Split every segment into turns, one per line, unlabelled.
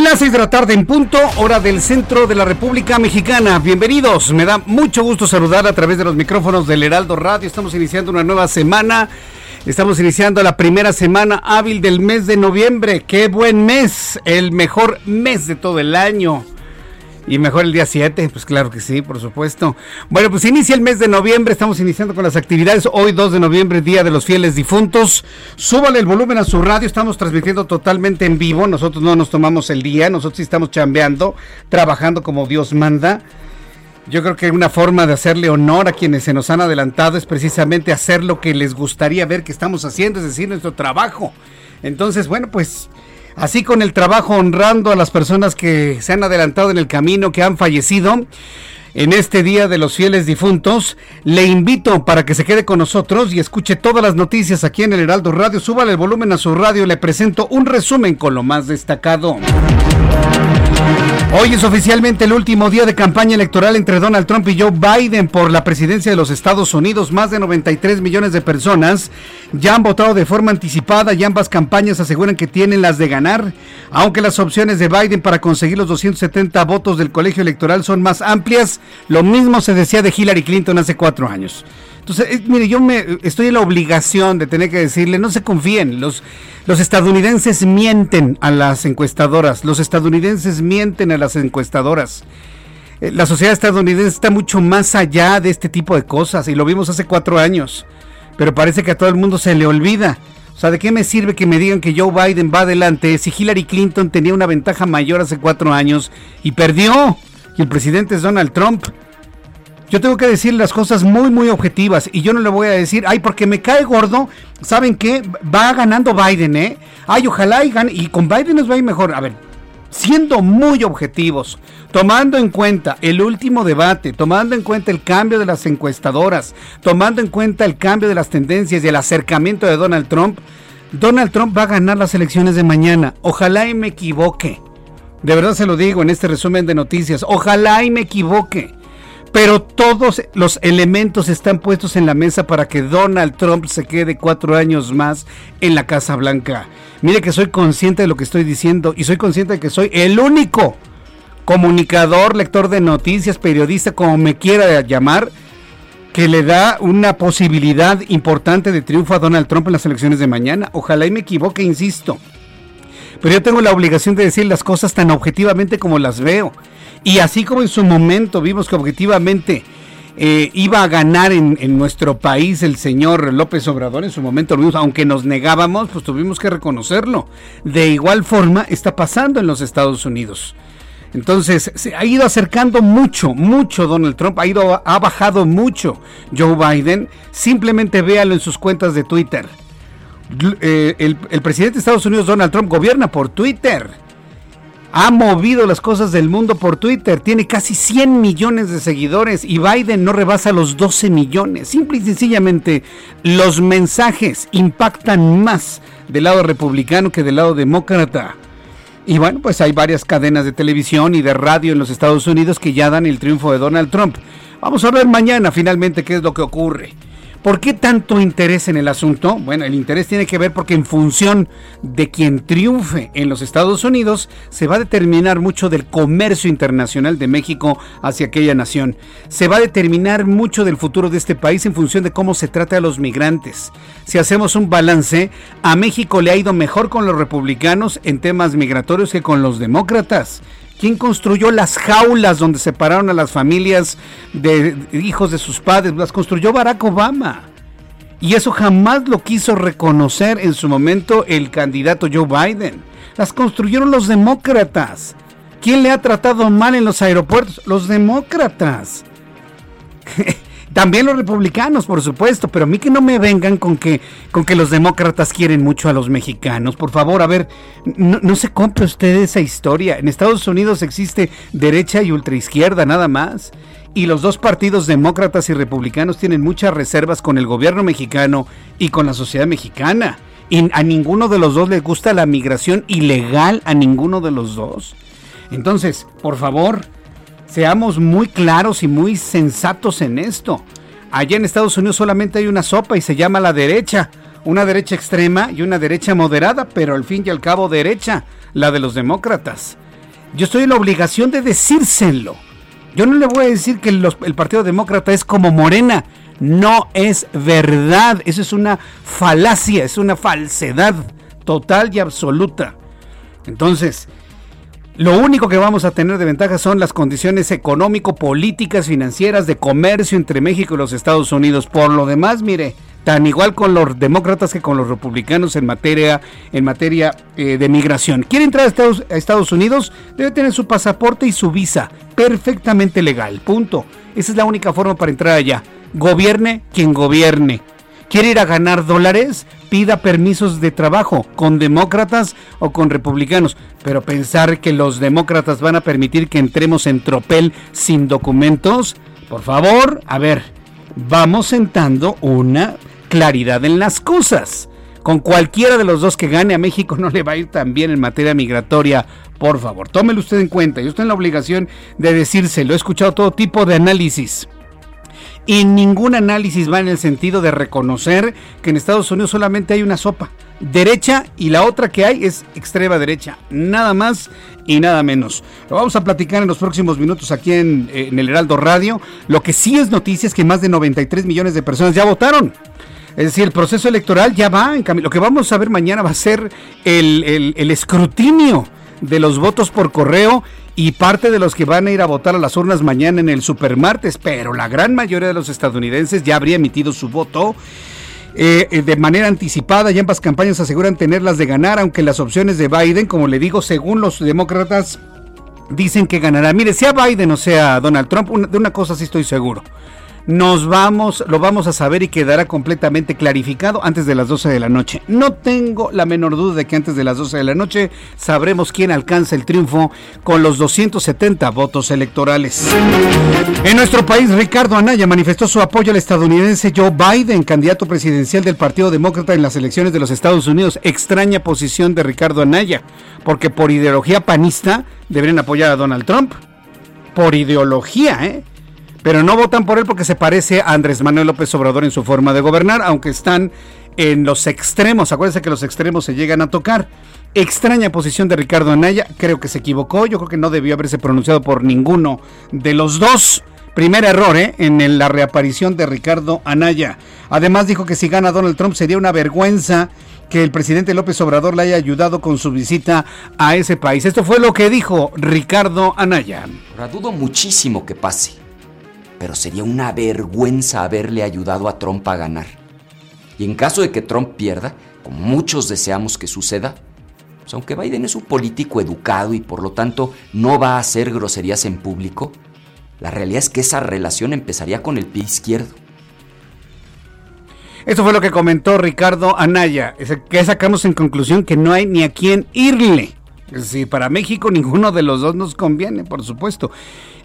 Las 6 de la tarde en punto, hora del centro de la República Mexicana. Bienvenidos, me da mucho gusto saludar a través de los micrófonos del Heraldo Radio. Estamos iniciando una nueva semana. Estamos iniciando la primera semana hábil del mes de noviembre. ¡Qué buen mes! El mejor mes de todo el año. Y mejor el día 7, pues claro que sí, por supuesto. Bueno, pues inicia el mes de noviembre, estamos iniciando con las actividades. Hoy 2 de noviembre, Día de los Fieles Difuntos. Súbale el volumen a su radio, estamos transmitiendo totalmente en vivo. Nosotros no nos tomamos el día, nosotros sí estamos chambeando, trabajando como Dios manda. Yo creo que una forma de hacerle honor a quienes se nos han adelantado es precisamente hacer lo que les gustaría ver que estamos haciendo, es decir, nuestro trabajo. Entonces, bueno, pues así con el trabajo honrando a las personas que se han adelantado en el camino, que han fallecido. En este Día de los Fieles Difuntos, le invito para que se quede con nosotros y escuche todas las noticias aquí en el Heraldo Radio. Súbale el volumen a su radio, le presento un resumen con lo más destacado. Hoy es oficialmente el último día de campaña electoral entre Donald Trump y Joe Biden por la presidencia de los Estados Unidos. Más de 93 millones de personas ya han votado de forma anticipada y ambas campañas aseguran que tienen las de ganar. Aunque las opciones de Biden para conseguir los 270 votos del colegio electoral son más amplias, lo mismo se decía de Hillary Clinton hace cuatro años. Entonces, eh, mire, yo me estoy en la obligación de tener que decirle, no se confíen, los, estadounidenses mienten a las encuestadoras, los estadounidenses mienten a las encuestadoras. Eh, La sociedad estadounidense está mucho más allá de este tipo de cosas y lo vimos hace cuatro años, pero parece que a todo el mundo se le olvida. O sea, ¿de qué me sirve que me digan que Joe Biden va adelante si Hillary Clinton tenía una ventaja mayor hace cuatro años y perdió? Y el presidente es Donald Trump. Yo tengo que decir las cosas muy, muy objetivas y yo no le voy a decir, ay, porque me cae gordo, ¿saben qué? Va ganando Biden, ¿eh? Ay, ojalá y gane, y con Biden nos va a ir mejor. A ver, siendo muy objetivos, tomando en cuenta el último debate, tomando en cuenta el cambio de las encuestadoras, tomando en cuenta el cambio de las tendencias y el acercamiento de Donald Trump, Donald Trump va a ganar las elecciones de mañana. Ojalá y me equivoque. De verdad se lo digo en este resumen de noticias. Ojalá y me equivoque. Pero todos los elementos están puestos en la mesa para que Donald Trump se quede cuatro años más en la Casa Blanca. Mire que soy consciente de lo que estoy diciendo y soy consciente de que soy el único comunicador, lector de noticias, periodista, como me quiera llamar, que le da una posibilidad importante de triunfo a Donald Trump en las elecciones de mañana. Ojalá y me equivoque, insisto. Pero yo tengo la obligación de decir las cosas tan objetivamente como las veo. Y así como en su momento vimos que objetivamente eh, iba a ganar en, nuestro país el señor López Obrador, en su momento lo vimos, aunque nos negábamos, pues tuvimos que reconocerlo. De igual forma está pasando en los Estados Unidos. Entonces, se ha ido acercando mucho, mucho Donald Trump, ha, ido, ha bajado mucho Joe Biden. Simplemente véalo en sus cuentas de Twitter. Eh, el, el presidente de Estados Unidos, Donald Trump, gobierna por Twitter ha movido las cosas del mundo por Twitter. Tiene casi 100 millones de seguidores y Biden no rebasa los 12 millones. Simple y sencillamente, los mensajes impactan más del lado republicano que del lado demócrata. Y bueno, pues hay varias cadenas de televisión y de radio en los Estados Unidos que ya dan el triunfo de Donald Trump. Vamos a ver mañana finalmente qué es lo que ocurre. ¿Por qué tanto interés en el asunto? Bueno, el interés tiene que ver porque en función de quien triunfe en los Estados Unidos, se va a determinar mucho del comercio internacional de México hacia aquella nación. Se va a determinar mucho del futuro de este país en función de cómo se trata a los migrantes. Si hacemos un balance, a México le ha ido mejor con los republicanos en temas migratorios que con los demócratas. ¿Quién construyó las jaulas donde separaron a las familias de hijos de sus padres? Las construyó Barack Obama. Y eso jamás lo quiso reconocer en su momento el candidato Joe Biden. Las construyeron los demócratas. ¿Quién le ha tratado mal en los aeropuertos? Los demócratas. También los republicanos, por supuesto, pero a mí que no me vengan con que, con que los demócratas quieren mucho a los mexicanos. Por favor, a ver, no, se compre usted esa historia. En Estados Unidos existe derecha y ultraizquierda, nada más. Y los dos partidos demócratas y republicanos tienen muchas reservas con el gobierno mexicano y con la sociedad mexicana. Y a ninguno de los dos le gusta la migración ilegal, a ninguno de los dos. Entonces, por favor, Seamos muy claros y muy sensatos en esto. Allá en Estados Unidos solamente hay una sopa y se llama la derecha. Una derecha extrema y una derecha moderada, pero al fin y al cabo derecha, la de los demócratas. Yo estoy en la obligación de decírselo. Yo no le voy a decir que el Partido Demócrata es como Morena. No es verdad. Eso es una falacia, es una falsedad total y absoluta. Entonces, lo único que vamos a tener de ventaja son las condiciones económico, políticas, financieras, de comercio entre México y los Estados Unidos. Por lo demás, mire, tan igual con los demócratas que con los republicanos en materia, en materia eh, de migración. ¿Quiere entrar a Estados, a Estados Unidos? Debe tener su pasaporte y su visa. Perfectamente legal. Punto. Esa es la única forma para entrar allá. Gobierne quien gobierne. ¿Quiere ir a ganar dólares? Pida permisos de trabajo con demócratas o con republicanos. Pero pensar que los demócratas van a permitir que entremos en tropel sin documentos, por favor, a ver, vamos sentando una claridad en las cosas. Con cualquiera de los dos que gane a México no le va a ir tan bien en materia migratoria. Por favor, tómelo usted en cuenta. Yo estoy en la obligación de decírselo. He escuchado todo tipo de análisis y ningún análisis va en el sentido de reconocer que en Estados Unidos solamente hay una sopa derecha y la otra que hay es extrema derecha, nada más y nada menos. Lo vamos a platicar en los próximos minutos aquí en, el Heraldo Radio. Lo que sí es noticia es que más de 93 millones de personas ya votaron. Es decir, el proceso electoral ya va en camino. Lo que vamos a ver mañana va a ser el, el escrutinio de los votos por correo y parte de los que van a ir a votar a las urnas mañana en el supermartes, pero la gran mayoría de los estadounidenses ya habría emitido su voto. Eh, de manera anticipada y ambas campañas aseguran tenerlas de ganar, aunque las opciones de Biden, como le digo, según los demócratas, dicen que ganará. Mire, sea Biden o sea Donald Trump, de una cosa sí estoy seguro nos vamos, lo vamos a saber y quedará completamente clarificado antes de las 12 de la noche. No tengo la menor duda de que antes de las 12 de la noche sabremos quién alcanza el triunfo con los 270 votos electorales. En nuestro país, Ricardo Anaya manifestó su apoyo al estadounidense Joe Biden, candidato presidencial del Partido Demócrata en las elecciones de los Estados Unidos. Extraña posición de Ricardo Anaya, porque por ideología panista deberían apoyar a Donald Trump. Por ideología, ¿eh? Pero no votan por él porque se parece a Andrés Manuel López Obrador en su forma de gobernar, aunque están en los extremos. Acuérdense que los extremos se llegan a tocar. Extraña posición de Ricardo Anaya, creo que se equivocó, yo creo que no debió haberse pronunciado por ninguno de los dos. Primer error ¿eh? en la reaparición de Ricardo Anaya. Además dijo que si gana Donald Trump sería una vergüenza que el presidente López Obrador le haya ayudado con su visita a ese país. Esto fue lo que dijo Ricardo Anaya.
Dudo muchísimo que pase pero sería una vergüenza haberle ayudado a Trump a ganar. Y en caso de que Trump pierda, como muchos deseamos que suceda, pues aunque Biden es un político educado y por lo tanto no va a hacer groserías en público, la realidad es que esa relación empezaría con el pie izquierdo.
Esto fue lo que comentó Ricardo Anaya, que sacamos en conclusión que no hay ni a quién irle. Es decir, para México ninguno de los dos nos conviene, por supuesto.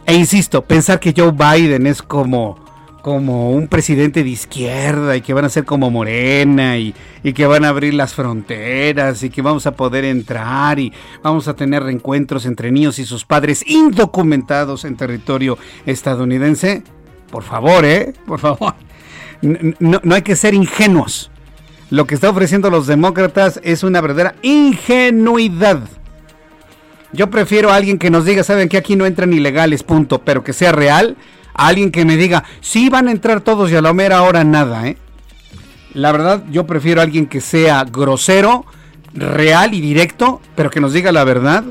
E insisto, pensar que Joe Biden es como, como un presidente de izquierda y que van a ser como Morena y, y, que van a abrir las fronteras y que vamos a poder entrar y vamos a tener reencuentros entre niños y sus padres indocumentados en territorio estadounidense. Por favor, ¿eh? Por favor. no, no hay que ser ingenuos. Lo que está ofreciendo los demócratas es una verdadera ingenuidad. Yo prefiero a alguien que nos diga, saben que aquí no entran ilegales, punto, pero que sea real. A alguien que me diga, sí van a entrar todos y a la mera hora nada, ¿eh? La verdad, yo prefiero a alguien que sea grosero, real y directo, pero que nos diga la verdad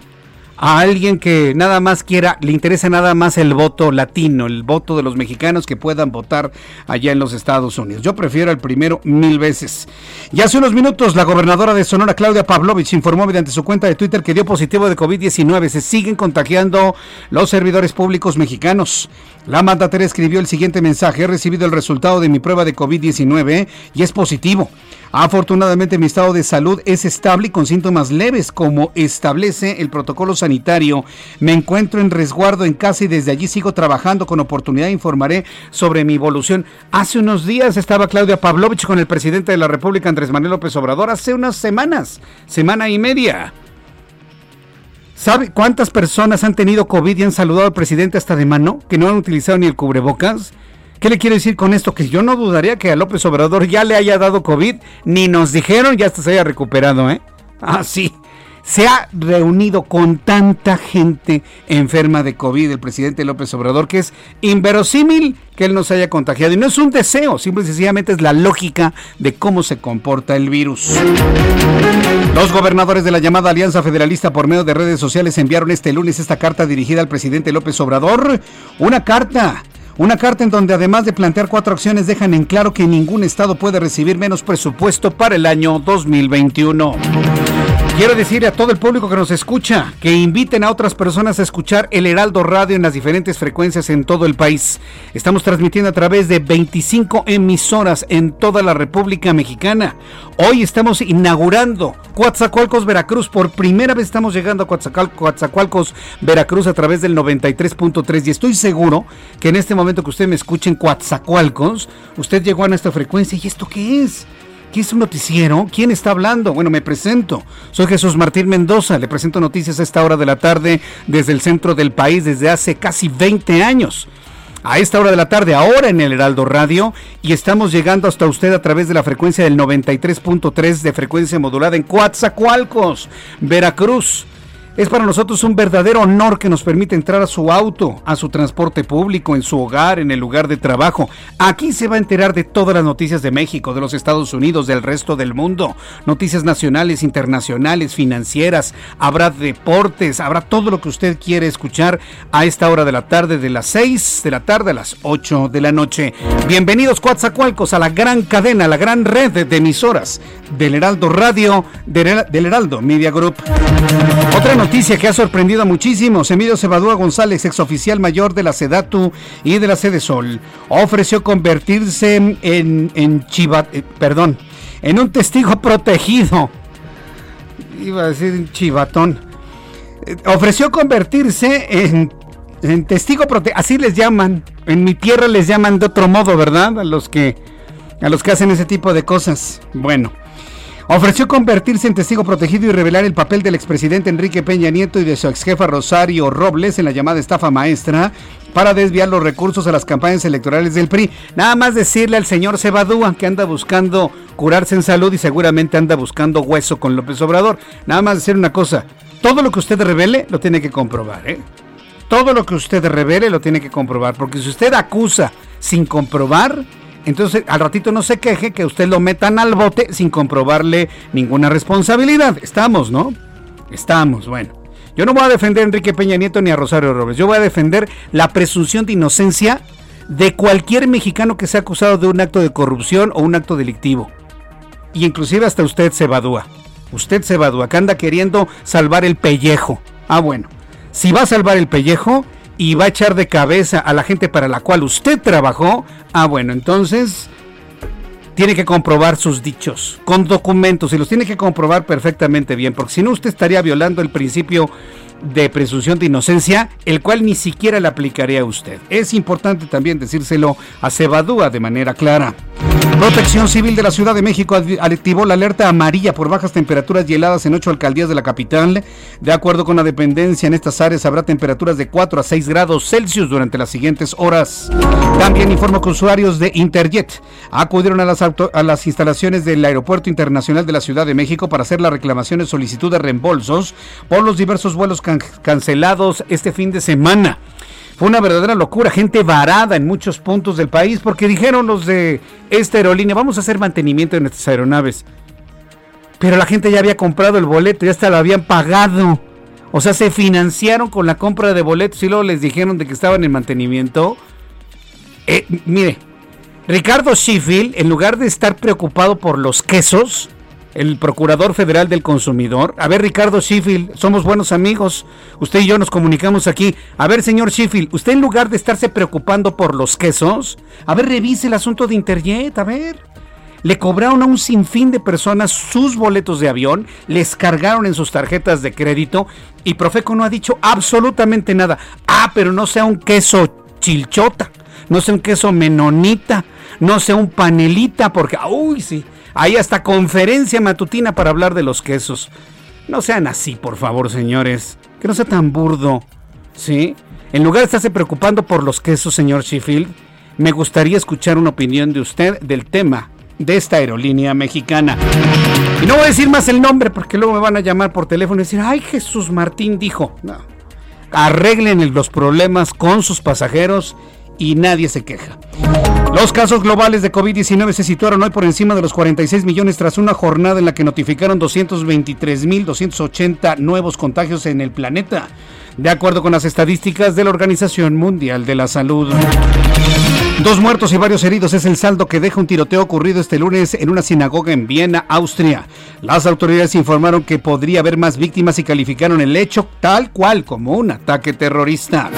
a alguien que nada más quiera, le interesa nada más el voto latino, el voto de los mexicanos que puedan votar allá en los Estados Unidos. Yo prefiero el primero mil veces. Y hace unos minutos la gobernadora de Sonora, Claudia Pavlovich, informó mediante su cuenta de Twitter que dio positivo de COVID-19. Se siguen contagiando los servidores públicos mexicanos. La mandataria escribió el siguiente mensaje. He recibido el resultado de mi prueba de COVID-19 y es positivo. Afortunadamente mi estado de salud es estable y con síntomas leves como establece el protocolo sanitario. Me encuentro en resguardo en casa y desde allí sigo trabajando. Con oportunidad informaré sobre mi evolución. Hace unos días estaba Claudia Pavlovich con el presidente de la República, Andrés Manuel López Obrador, hace unas semanas, semana y media. ¿Sabe cuántas personas han tenido COVID y han saludado al presidente hasta de mano? Que no han utilizado ni el cubrebocas. ¿Qué le quiero decir con esto? Que yo no dudaría que a López Obrador ya le haya dado COVID, ni nos dijeron ya se haya recuperado, ¿eh? Ah, sí. Se ha reunido con tanta gente enferma de COVID el presidente López Obrador que es inverosímil que él no se haya contagiado. Y no es un deseo, simple y sencillamente es la lógica de cómo se comporta el virus. Los gobernadores de la llamada Alianza Federalista por medio de redes sociales enviaron este lunes esta carta dirigida al presidente López Obrador. Una carta una carta en donde además de plantear cuatro acciones dejan en claro que ningún estado puede recibir menos presupuesto para el año 2021. Quiero decirle a todo el público que nos escucha que inviten a otras personas a escuchar el Heraldo Radio en las diferentes frecuencias en todo el país. Estamos transmitiendo a través de 25 emisoras en toda la República Mexicana. Hoy estamos inaugurando Coatzacoalcos, Veracruz. Por primera vez estamos llegando a Coatzacoalcos, Veracruz a través del 93.3 y estoy seguro que en este momento que usted me escuche en Coatzacoalcos, usted llegó a nuestra frecuencia y ¿esto qué es? ¿Qué es un noticiero? ¿Quién está hablando? Bueno, me presento. Soy Jesús Martín Mendoza. Le presento noticias a esta hora de la tarde desde el centro del país desde hace casi 20 años. A esta hora de la tarde, ahora en el Heraldo Radio, y estamos llegando hasta usted a través de la frecuencia del 93.3 de frecuencia modulada en Coatzacoalcos, Veracruz. Es para nosotros un verdadero honor que nos permite entrar a su auto, a su transporte público, en su hogar, en el lugar de trabajo. Aquí se va a enterar de todas las noticias de México, de los Estados Unidos, del resto del mundo. Noticias nacionales, internacionales, financieras. Habrá deportes, habrá todo lo que usted quiere escuchar a esta hora de la tarde, de las 6 de la tarde a las 8 de la noche. Bienvenidos, Coatzacoalcos, a la gran cadena, a la gran red de emisoras del Heraldo Radio, del, Heraldo Media Group. Otra noticia que ha sorprendido a muchísimos. Emilio Cebadúa González, exoficial mayor de la SEDATU y de la Sede Sol, ofreció convertirse en, en eh, perdón, en un testigo protegido. Iba a decir chivatón. Eh, ofreció convertirse en, en testigo protegido, así les llaman. En mi tierra les llaman de otro modo, ¿verdad? A los que a los que hacen ese tipo de cosas. Bueno, ofreció convertirse en testigo protegido y revelar el papel del expresidente Enrique Peña Nieto y de su exjefa Rosario Robles en la llamada estafa maestra para desviar los recursos a las campañas electorales del PRI. Nada más decirle al señor Cebadúa que anda buscando curarse en salud y seguramente anda buscando hueso con López Obrador. Nada más decir una cosa, todo lo que usted revele lo tiene que comprobar, ¿eh? Todo lo que usted revele lo tiene que comprobar, porque si usted acusa sin comprobar, entonces, al ratito no se queje que usted lo metan al bote sin comprobarle ninguna responsabilidad. Estamos, ¿no? Estamos, bueno. Yo no voy a defender a Enrique Peña Nieto ni a Rosario Robles. Yo voy a defender la presunción de inocencia de cualquier mexicano que sea acusado de un acto de corrupción o un acto delictivo. Y inclusive hasta usted se evadúa. Usted se evadúa, que anda queriendo salvar el pellejo. Ah, bueno. Si va a salvar el pellejo, y va a echar de cabeza a la gente para la cual usted trabajó, ah, bueno, entonces tiene que comprobar sus dichos con documentos y los tiene que comprobar perfectamente bien, porque si no usted estaría violando el principio de presunción de inocencia, el cual ni siquiera le aplicaría a usted. Es importante también decírselo a Cebadúa de manera clara. Protección Civil de la Ciudad de México activó la alerta amarilla por bajas temperaturas y heladas en ocho alcaldías de la capital. De acuerdo con la dependencia, en estas áreas habrá temperaturas de 4 a 6 grados Celsius durante las siguientes horas. También informó que usuarios de Interjet acudieron a las, a las instalaciones del Aeropuerto Internacional de la Ciudad de México para hacer las reclamaciones solicitud de reembolsos por los diversos vuelos cancelados este fin de semana. Fue una verdadera locura, gente varada en muchos puntos del país porque dijeron los de esta aerolínea, vamos a hacer mantenimiento en estas aeronaves. Pero la gente ya había comprado el boleto, ya hasta lo habían pagado. O sea, se financiaron con la compra de boletos y luego les dijeron de que estaban en mantenimiento. Eh, mire, Ricardo Sheffield, en lugar de estar preocupado por los quesos, el Procurador Federal del Consumidor. A ver, Ricardo Sheffield, somos buenos amigos. Usted y yo nos comunicamos aquí. A ver, señor Sheffield, usted en lugar de estarse preocupando por los quesos, a ver, revise el asunto de Interjet, a ver. Le cobraron a un sinfín de personas sus boletos de avión, les cargaron en sus tarjetas de crédito y Profeco no ha dicho absolutamente nada. Ah, pero no sea un queso chilchota, no sea un queso menonita, no sea un panelita, porque, uy, sí, hay hasta conferencia matutina para hablar de los quesos. No sean así, por favor, señores. Que no sea tan burdo. ¿Sí? En lugar de estarse preocupando por los quesos, señor Sheffield, me gustaría escuchar una opinión de usted del tema de esta aerolínea mexicana. Y no voy a decir más el nombre porque luego me van a llamar por teléfono y decir, ay Jesús Martín dijo. No. Arreglen los problemas con sus pasajeros y nadie se queja. Los casos globales de COVID-19 se situaron hoy por encima de los 46 millones tras una jornada en la que notificaron 223.280 nuevos contagios en el planeta, de acuerdo con las estadísticas de la Organización Mundial de la Salud. Dos muertos y varios heridos es el saldo que deja un tiroteo ocurrido este lunes en una sinagoga en Viena, Austria. Las autoridades informaron que podría haber más víctimas y calificaron el hecho tal cual como un ataque terrorista.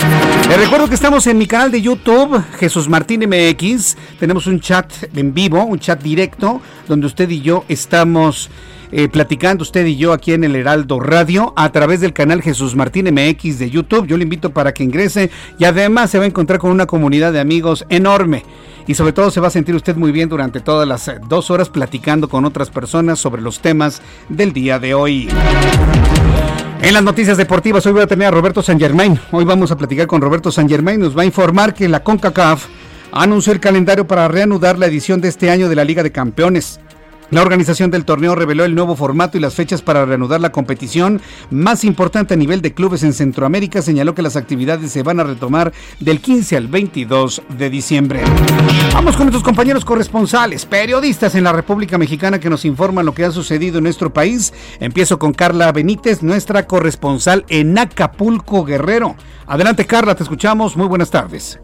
Les recuerdo que estamos en mi canal de YouTube, Jesús Martín MX. Tenemos un chat en vivo, un chat directo, donde usted y yo estamos eh, platicando usted y yo aquí en el Heraldo Radio a través del canal Jesús Martín MX de YouTube. Yo le invito para que ingrese y además se va a encontrar con una comunidad de amigos enorme. Y sobre todo se va a sentir usted muy bien durante todas las eh, dos horas platicando con otras personas sobre los temas del día de hoy. En las noticias deportivas hoy voy a tener a Roberto San Germain. Hoy vamos a platicar con Roberto San Germain. Nos va a informar que la CONCACAF anunció el calendario para reanudar la edición de este año de la Liga de Campeones. La organización del torneo reveló el nuevo formato y las fechas para reanudar la competición más importante a nivel de clubes en Centroamérica. Señaló que las actividades se van a retomar del 15 al 22 de diciembre. Vamos con nuestros compañeros corresponsales, periodistas en la República Mexicana que nos informan lo que ha sucedido en nuestro país. Empiezo con Carla Benítez, nuestra corresponsal en Acapulco Guerrero. Adelante Carla, te escuchamos. Muy buenas tardes.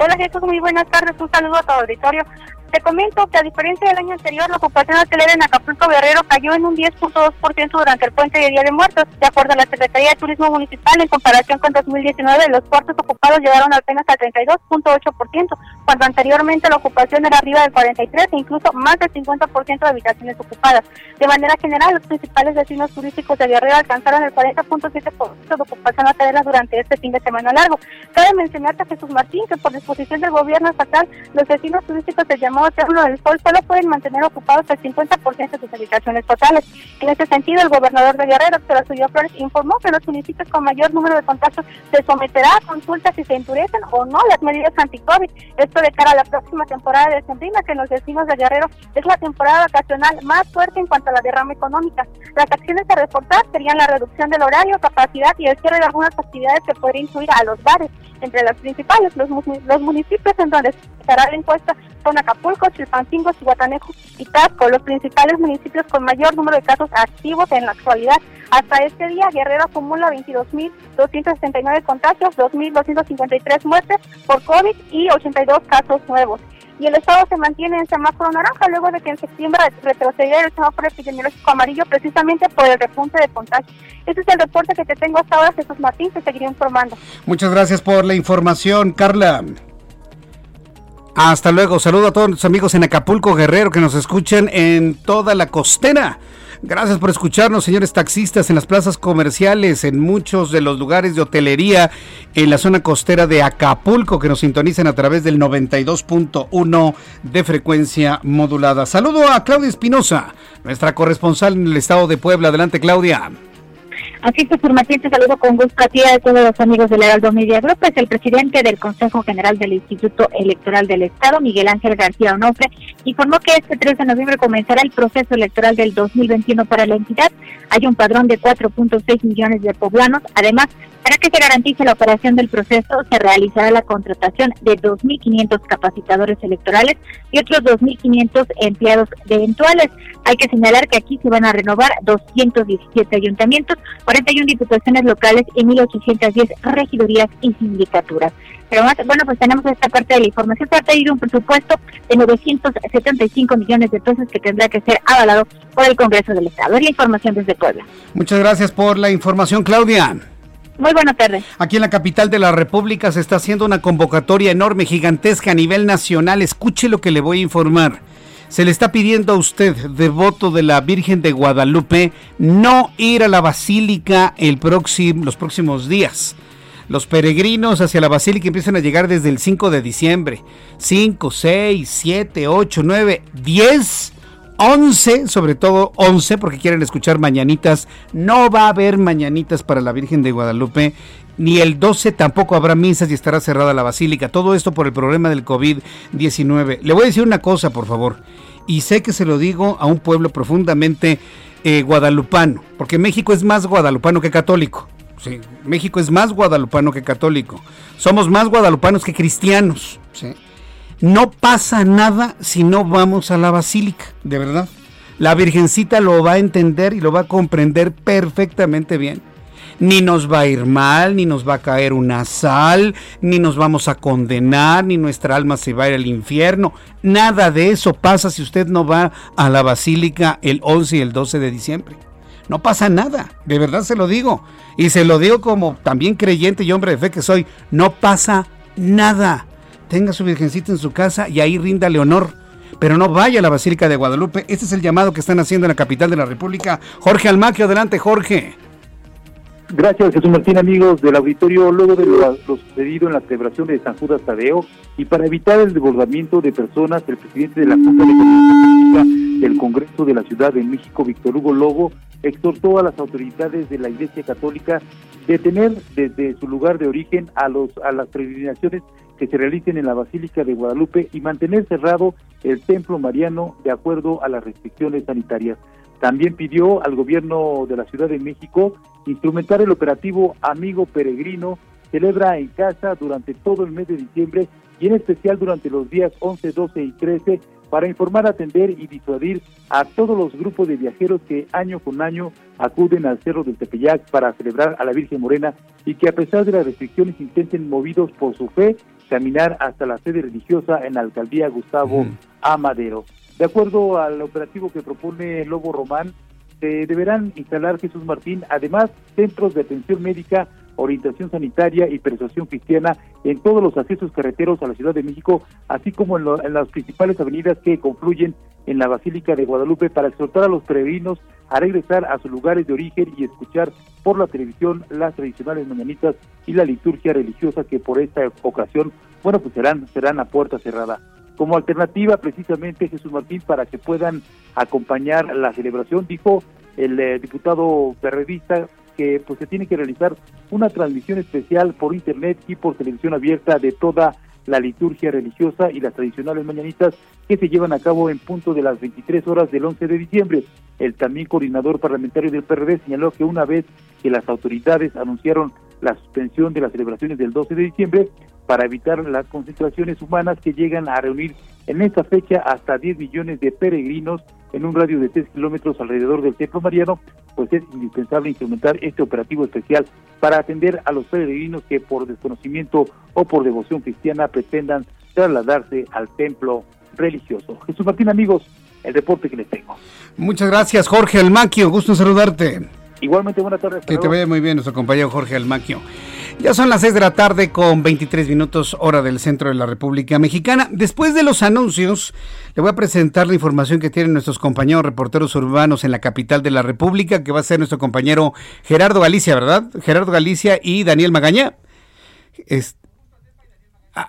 Hola Jesús, muy buenas tardes. Un saludo a tu auditorio. Te comento que a diferencia del año anterior, la ocupación hotelera en Acapulco Guerrero cayó en un 10.2% durante el puente de Día de Muertos. De acuerdo a la Secretaría de Turismo Municipal, en comparación con 2019, los cuartos ocupados llegaron apenas al 32.8%, cuando anteriormente la ocupación era arriba del 43% e incluso más del 50% de habitaciones ocupadas. De manera general, los principales destinos turísticos de Guerrero alcanzaron el 40.7% de ocupación hotelera durante este fin de semana largo. Cabe mencionarte a Jesús Martín que por disposición del gobierno estatal, los destinos turísticos se llaman llamado Triángulo del Sol solo pueden mantener ocupados el 50% de sus habitaciones totales. En ese sentido, el gobernador de Guerrero, Héctor Astudillo Flores, informó que los municipios con mayor número de contactos se someterá a consultas si se endurecen o no las medidas anti-COVID. Esto de cara a la próxima temporada de Sembrina, que en los destinos de Guerrero es la temporada vacacional más fuerte en cuanto a la derrama económica. Las acciones a reforzar serían la reducción del horario, capacidad y el cierre de algunas actividades que podrían incluir a los bares. Entre las principales, los, los municipios en donde se hará la encuesta son Acapulco, Chilpancingo, Cihuatanejo y Tasco, los principales municipios con mayor número de casos activos en la actualidad. Hasta este día, Guerrero acumula 22.269 contagios, 2.253 muertes por COVID y 82 casos nuevos. Y el estado se mantiene en semáforo naranja luego de que en septiembre retrocediera el semáforo epidemiológico amarillo precisamente por el repunte de contagios. Este es el reporte que te tengo hasta ahora, Jesús Martín, te seguiré informando.
Muchas gracias por la información, Carla. Hasta luego. Saludo a todos los amigos en Acapulco Guerrero que nos escuchan en toda la costera. Gracias por escucharnos, señores taxistas, en las plazas comerciales, en muchos de los lugares de hotelería, en la zona costera de Acapulco, que nos sintonizan a través del 92.1 de frecuencia modulada. Saludo a Claudia Espinosa, nuestra corresponsal en el estado de Puebla. Adelante, Claudia.
Así que, Martín, te saludo con gusto a ti a todos los amigos del Heraldo Media Group. Es el presidente del Consejo General del Instituto Electoral del Estado, Miguel Ángel García Onofre, informó que este 3 de noviembre comenzará el proceso electoral del 2021 para la entidad. Hay un padrón de 4.6 millones de poblanos. Además, para que se garantice la operación del proceso, se realizará la contratación de 2.500 capacitadores electorales y otros 2.500 empleados eventuales. Hay que señalar que aquí se van a renovar 217 ayuntamientos, 41 diputaciones locales y 1.810 regidurías y sindicaturas. Pero más, bueno, pues tenemos esta parte de la información. Se ha pedido un presupuesto de 975 millones de pesos que tendrá que ser avalado por el Congreso del Estado. Es la información desde Puebla.
Muchas gracias por la información, Claudia.
Muy buenas tardes.
Aquí en la capital de la República se está haciendo una convocatoria enorme, gigantesca a nivel nacional. Escuche lo que le voy a informar. Se le está pidiendo a usted, devoto de la Virgen de Guadalupe, no ir a la basílica el próximo, los próximos días. Los peregrinos hacia la basílica empiezan a llegar desde el 5 de diciembre. 5, 6, 7, 8, 9, 10 11, sobre todo 11, porque quieren escuchar mañanitas. No va a haber mañanitas para la Virgen de Guadalupe. Ni el 12 tampoco habrá misas y estará cerrada la basílica. Todo esto por el problema del COVID-19. Le voy a decir una cosa, por favor. Y sé que se lo digo a un pueblo profundamente eh, guadalupano, porque México es más guadalupano que católico. Sí, México es más guadalupano que católico. Somos más guadalupanos que cristianos. No pasa nada si no vamos a la basílica, de verdad. La Virgencita lo va a entender y lo va a comprender perfectamente bien. Ni nos va a ir mal, ni nos va a caer una sal, ni nos vamos a condenar, ni nuestra alma se va a ir al infierno. Nada de eso pasa si usted no va a la basílica el 11 y el 12 de diciembre. No pasa nada, de verdad se lo digo. Y se lo digo como también creyente y hombre de fe que soy. No pasa nada tenga su virgencita en su casa y ahí ríndale honor. Pero no vaya a la Basílica de Guadalupe. Este es el llamado que están haciendo en la capital de la República. Jorge Almaquio, adelante, Jorge.
Gracias, Jesús Martín, amigos del auditorio. Luego de lo, sucedido en la celebración de San Judas Tadeo y para evitar el desbordamiento de personas, el presidente de la Junta de Política del Congreso de la Ciudad de México, Víctor Hugo Lobo, exhortó a las autoridades de la Iglesia Católica detener desde su lugar de origen a, los, a las peregrinaciones que se realicen en la Basílica de Guadalupe y mantener cerrado el templo mariano de acuerdo a las restricciones sanitarias. También pidió al gobierno de la Ciudad de México instrumentar el operativo Amigo Peregrino, celebra en casa durante todo el mes de diciembre y en especial durante los días 11, 12 y 13 para informar, atender y disuadir a todos los grupos de viajeros que año con año acuden al Cerro del Tepeyac para celebrar a la Virgen Morena y que a pesar de las restricciones intenten, movidos por su fe, caminar hasta la sede religiosa en la alcaldía Gustavo Amadero. De acuerdo al operativo que propone Lobo Román, se deberán instalar Jesús Martín, además, centros de atención médica orientación sanitaria y persuasión cristiana en todos los accesos carreteros a la Ciudad de México, así como en, las principales avenidas que confluyen en la Basílica de Guadalupe para exhortar a los peregrinos a regresar a sus lugares de origen y escuchar por la televisión las tradicionales mañanitas y la liturgia religiosa que por esta ocasión, bueno, pues serán, serán a puerta cerrada. Como alternativa, precisamente, Jesús Martín, para que puedan acompañar la celebración, dijo el eh, diputado periodista que pues se tiene que realizar una transmisión especial por internet y por televisión abierta de toda la liturgia religiosa y las tradicionales mañanitas que se llevan a cabo en punto de las 23 horas del 11 de diciembre. El también coordinador parlamentario del PRD señaló que una vez que las autoridades anunciaron la suspensión de las celebraciones del 12 de diciembre para evitar las concentraciones humanas que llegan a reunir en esta fecha hasta 10 millones de peregrinos en un radio de 3 kilómetros alrededor del templo mariano, pues es indispensable implementar este operativo especial para atender a los peregrinos que por desconocimiento o por devoción cristiana pretendan trasladarse al templo religioso. Jesús Martín, amigos, el reporte que les tengo.
Muchas gracias, Jorge Almaquio. Gusto saludarte.
Igualmente, buenas tardes.
Que te vaya muy bien, nuestro compañero Jorge Almaquio. Ya son las 6 de la tarde con 23 minutos hora del centro de la República Mexicana. Después de los anuncios, Le voy a presentar la información que tienen nuestros compañeros reporteros urbanos en la capital de la República, que va a ser nuestro compañero Gerardo Galicia, ¿verdad? Gerardo Galicia y Daniel Magaña.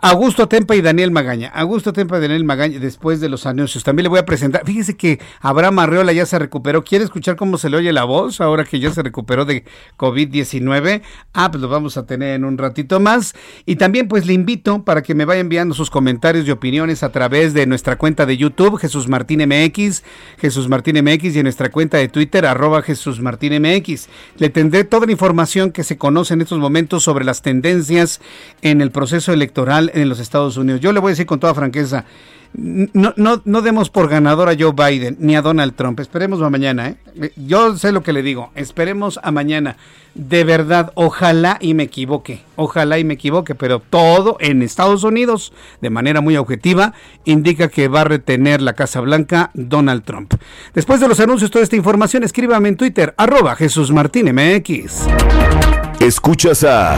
Augusto Tempa y Daniel Magaña. Augusto Tempa y Daniel Magaña, después de los anuncios. También le voy a presentar. Fíjese que Abraham Arreola ya se recuperó. ¿Quiere escuchar cómo se le oye la voz ahora que ya se recuperó de COVID-19? Ah, pues lo vamos a tener en un ratito más. Y también, pues le invito para que me vaya enviando sus comentarios y opiniones a través de nuestra cuenta de YouTube, Jesús Martín MX, Jesús Martín MX, y en nuestra cuenta de Twitter, arroba Jesús Martín MX. Le tendré toda la información que se conoce en estos momentos sobre las tendencias en el proceso electoral en los Estados Unidos. Yo le voy a decir con toda franqueza, no, no, no demos por ganador a Joe Biden ni a Donald Trump. Esperemos a mañana. ¿eh? Yo sé lo que le digo. Esperemos a mañana. De verdad, ojalá y me equivoque. Ojalá y me equivoque. Pero todo en Estados Unidos, de manera muy objetiva, indica que va a retener la Casa Blanca Donald Trump. Después de los anuncios, toda esta información, escríbame en Twitter, arroba Jesús Martín MX.
Escuchas a...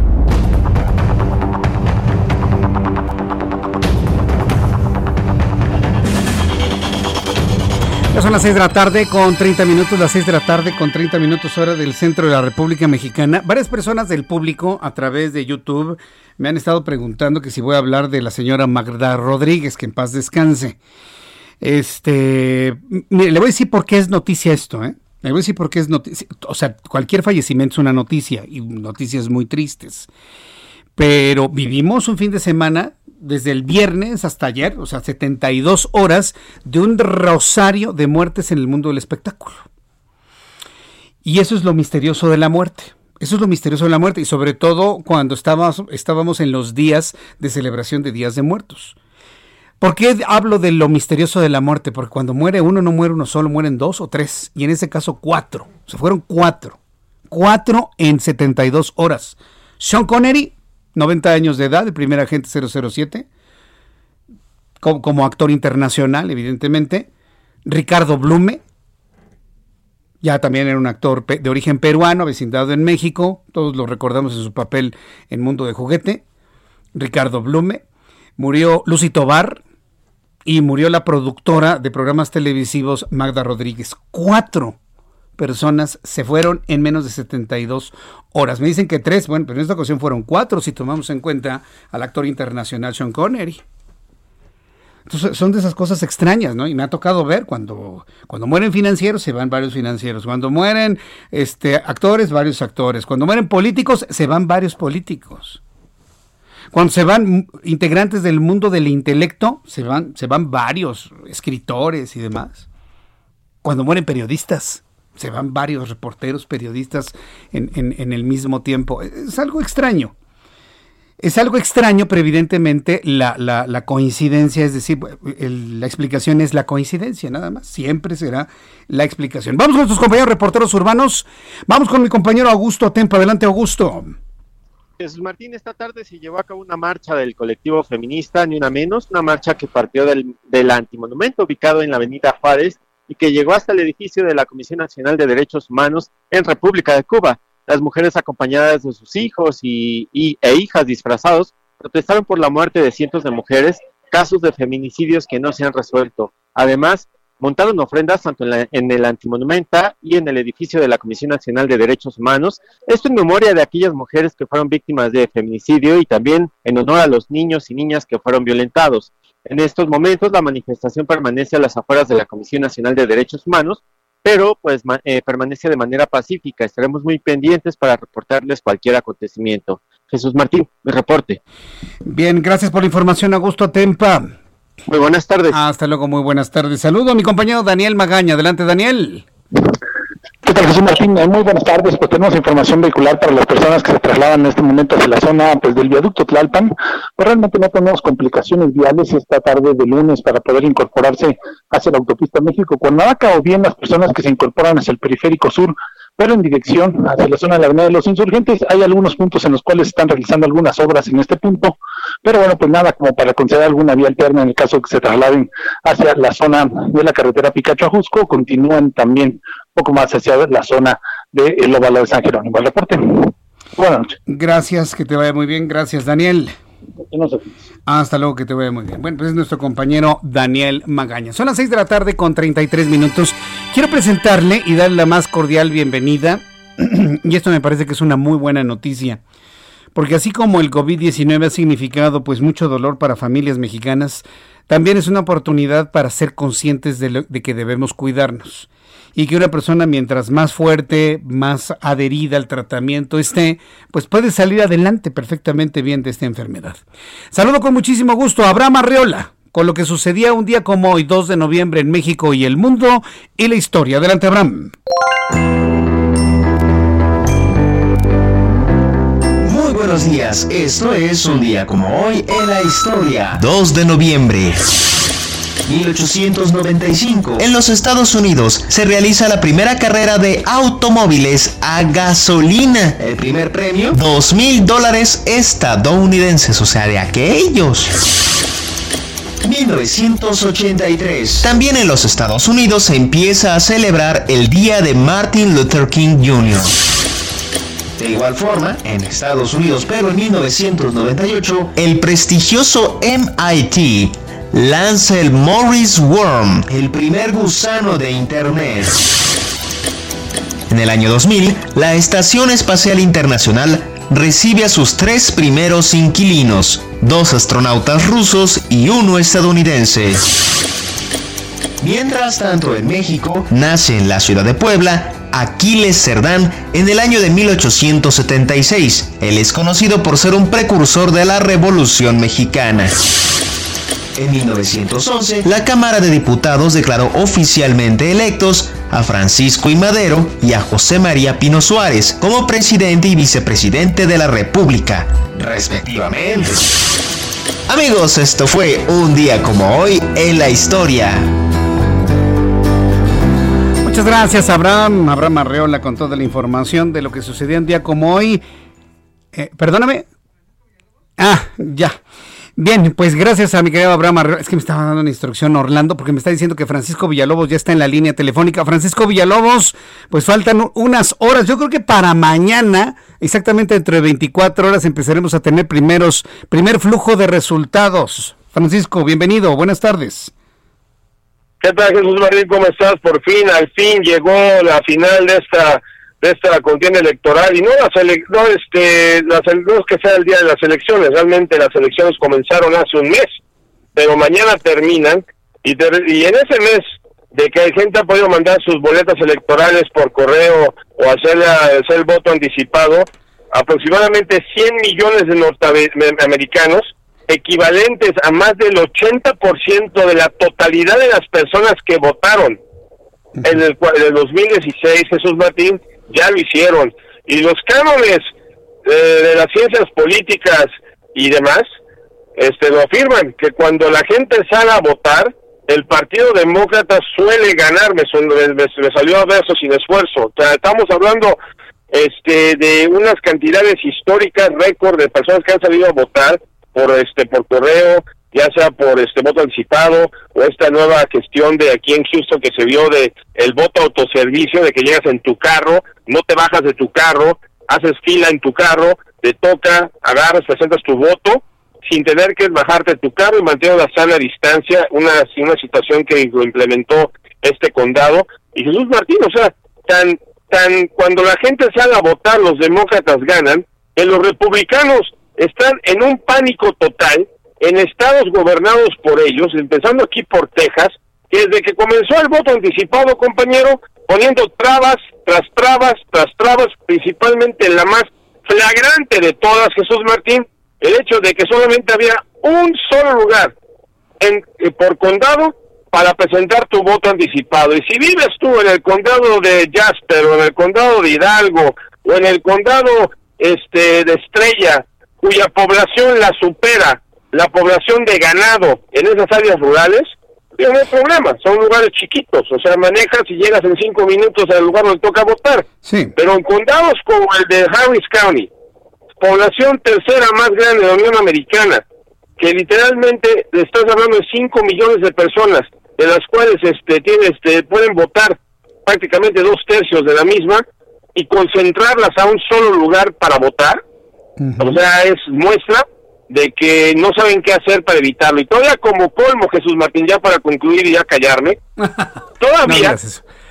Son las 6 de la tarde con 30 minutos, las 6 de la tarde con 30 minutos hora del centro de la República Mexicana. Varias personas del público a través de YouTube me han estado preguntando que si voy a hablar de la señora Magda Rodríguez, que en paz descanse. Este, mire, le voy a decir por qué es noticia esto, ¿eh? Le voy a decir por qué es noticia. O sea, cualquier fallecimiento es una noticia y noticias muy tristes. Pero vivimos un fin de semana desde el viernes hasta ayer, o sea, 72 horas de un rosario de muertes en el mundo del espectáculo. Y eso es lo misterioso de la muerte. Eso es lo misterioso de la muerte y sobre todo cuando estábamos, estábamos en los días de celebración de días de muertos. ¿Por qué hablo de lo misterioso de la muerte? Porque cuando muere uno no muere uno solo, mueren dos o tres y en ese caso cuatro. Se fueron cuatro. Cuatro en 72 horas. Sean Connery, 90 años de edad, el primer agente 007, como, como actor internacional, evidentemente. Ricardo Blume, ya también era un actor de origen peruano, vecindado en México. Todos lo recordamos en su papel en Mundo de Juguete. Ricardo Blume. Murió Lucy Tobar. Y murió la productora de programas televisivos Magda Rodríguez. Cuatro personas se fueron en menos de 72 horas. Me dicen que tres, bueno, pero en esta ocasión fueron cuatro si tomamos en cuenta al actor internacional Sean Connery. Entonces son de esas cosas extrañas, ¿no? Y me ha tocado ver cuando, cuando mueren financieros, se van varios financieros. Cuando mueren este, actores, varios actores. Cuando mueren políticos, se van varios políticos. Cuando se van integrantes del mundo del intelecto, se van, se van varios escritores y demás. Cuando mueren periodistas, se van varios reporteros, periodistas en, en el mismo tiempo. Es algo extraño. Es algo extraño, pero evidentemente la, la, coincidencia, es decir, la explicación es la coincidencia, nada más. Siempre será la explicación. Vamos con nuestros compañeros reporteros urbanos. Vamos con mi compañero Augusto Tempa. Adelante, Augusto.
Martín, esta tarde se llevó a cabo una marcha del colectivo feminista, ni una menos, una marcha que partió del, del antimonumento ubicado en la avenida Juárez y que llegó hasta el edificio de la Comisión Nacional de Derechos Humanos en República de Cuba. Las mujeres acompañadas de sus hijos y, e hijas disfrazados protestaron por la muerte de cientos de mujeres, casos de feminicidios que no se han resuelto. Además, montaron ofrendas tanto en, en, el Antimonumenta y en el edificio de la Comisión Nacional de Derechos Humanos. Esto en memoria de aquellas mujeres que fueron víctimas de feminicidio y también en honor a los niños y niñas que fueron violentados. En estos momentos la manifestación permanece a las afueras de la Comisión Nacional de Derechos Humanos pero pues eh, permanece de manera pacífica. Estaremos muy pendientes para reportarles cualquier acontecimiento. Jesús Martín, mi reporte.
Bien, gracias por la información, Augusto Tempa.
Muy buenas tardes.
Hasta luego, muy buenas tardes. Saludo a mi compañero Daniel Magaña. Adelante, Daniel.
Eh, muy buenas tardes. Pues tenemos información vehicular para las personas que se trasladan en este momento hacia la zona pues, del viaducto Tlalpan. Pues realmente no tenemos complicaciones viales esta tarde de lunes para poder incorporarse hacia la autopista México-Cuernavaca o bien las personas que se incorporan hacia el periférico sur pero en dirección hacia la zona de la Avenida de los Insurgentes hay algunos puntos en los cuales están realizando algunas obras en este punto, pero bueno, pues nada como para considerar alguna vía alterna en el caso que se trasladen hacia la zona de la carretera Picacho Ajusco, continúan también un poco más hacia la zona del de óvalo de San Jerónimo. El reporte.
Buenas noches. Gracias, que te vaya muy bien. Gracias, Daniel. Hasta luego, que te vaya muy bien. Bueno, pues es nuestro compañero Daniel Magaña. Son las 6 de la tarde con 33 minutos. Quiero presentarle y darle la más cordial bienvenida. y esto me parece que es una muy buena noticia. Porque así como el COVID-19 ha significado pues mucho dolor para familias mexicanas, también es una oportunidad para ser conscientes de, de que debemos cuidarnos y que una persona mientras más fuerte, más adherida al tratamiento esté, pues puede salir adelante perfectamente bien de esta enfermedad. Saludo con muchísimo gusto a Abraham Arreola con lo que sucedía un día como hoy, 2 de noviembre en México y el mundo y la historia. Adelante, Abraham.
Buenos días, esto es un día como hoy en la historia. 2 de noviembre. 1895. En los Estados Unidos se realiza la primera carrera de automóviles a gasolina. El primer premio, 2 mil dólares estadounidenses, o sea, de aquellos. 1983. También en los Estados Unidos se empieza a celebrar el Día de Martin Luther King Jr. De igual forma, en Estados Unidos, pero en 1998, el prestigioso MIT lanza el Morris Worm, el primer gusano de Internet. En el año 2000, la Estación Espacial Internacional recibe a sus tres primeros inquilinos, dos astronautas rusos y uno estadounidense. Mientras tanto, en México, nace en la ciudad de Puebla Aquiles Cerdán en el año de 1876. Él es conocido por ser un precursor de la Revolución Mexicana. En 1911, la Cámara de Diputados declaró oficialmente electos a Francisco I. Madero y a José María Pino Suárez como presidente y vicepresidente de la República, respectivamente. Amigos, esto fue un día como hoy en la historia.
Muchas gracias, Abraham. Abraham Arreola con toda la información de lo que sucedió un día como hoy. Eh, perdóname. Ah, ya. Bien, pues gracias a mi querido Abraham Es que me estaba dando una instrucción Orlando porque me está diciendo que Francisco Villalobos ya está en la línea telefónica. Francisco Villalobos, pues faltan unas horas. Yo creo que para mañana, exactamente dentro de 24 horas, empezaremos a tener primeros, primer flujo de resultados. Francisco, bienvenido. Buenas tardes.
¿Qué tal, Jesús Marín? ¿Cómo estás? Por fin, al fin llegó la final de esta de esta contienda electoral y no las no este las no es que sea el día de las elecciones realmente las elecciones comenzaron hace un mes pero mañana terminan y, y en ese mes de que hay gente ha podido mandar sus boletas electorales por correo o hacer, hacer el voto anticipado aproximadamente 100 millones de norteamericanos equivalentes a más del 80% de la totalidad de las personas que votaron en el, en el 2016 Jesús Martín ya lo hicieron. Y los cánones eh, de las ciencias políticas y demás, este, lo afirman, que cuando la gente sale a votar, el Partido Demócrata suele ganar, me, me, salió a verso sin esfuerzo. O sea, estamos hablando este, de unas cantidades históricas, récord de personas que han salido a votar por, este, por correo, ya sea por este voto anticipado o esta nueva gestión de aquí en Houston que se vio de el voto autoservicio, de que llegas en tu carro, no te bajas de tu carro, haces fila en tu carro, te toca, agarras, presentas tu voto sin tener que bajarte de tu carro y mantener la sana distancia, una, una situación que lo implementó este condado. Y Jesús Martín, o sea, tan, tan, cuando la gente sale a votar, los demócratas ganan, que los republicanos están en un pánico total, en estados gobernados por ellos, empezando aquí por Texas, que desde que comenzó el voto anticipado, compañero, poniendo trabas tras trabas tras trabas, principalmente la más flagrante de todas, Jesús Martín, el hecho de que solamente había un solo lugar en, eh, por condado para presentar tu voto anticipado. Y si vives tú en el condado de Jasper o en el condado de Hidalgo o en el condado este de Estrella, cuya población la supera la población de ganado en esas áreas rurales, no hay problema, son lugares chiquitos, o sea, manejas y llegas en cinco minutos al lugar donde toca votar.
Sí.
Pero en condados como el de Harris County, población tercera más grande de la Unión Americana, que literalmente le estás hablando de 5 millones de personas, de las cuales este, tiene, este, pueden votar prácticamente dos tercios de la misma y concentrarlas a un solo lugar para votar, o sea, es muestra de que no saben qué hacer para evitarlo. Y todavía como colmo, Jesús Martín, ya para concluir y ya callarme, todavía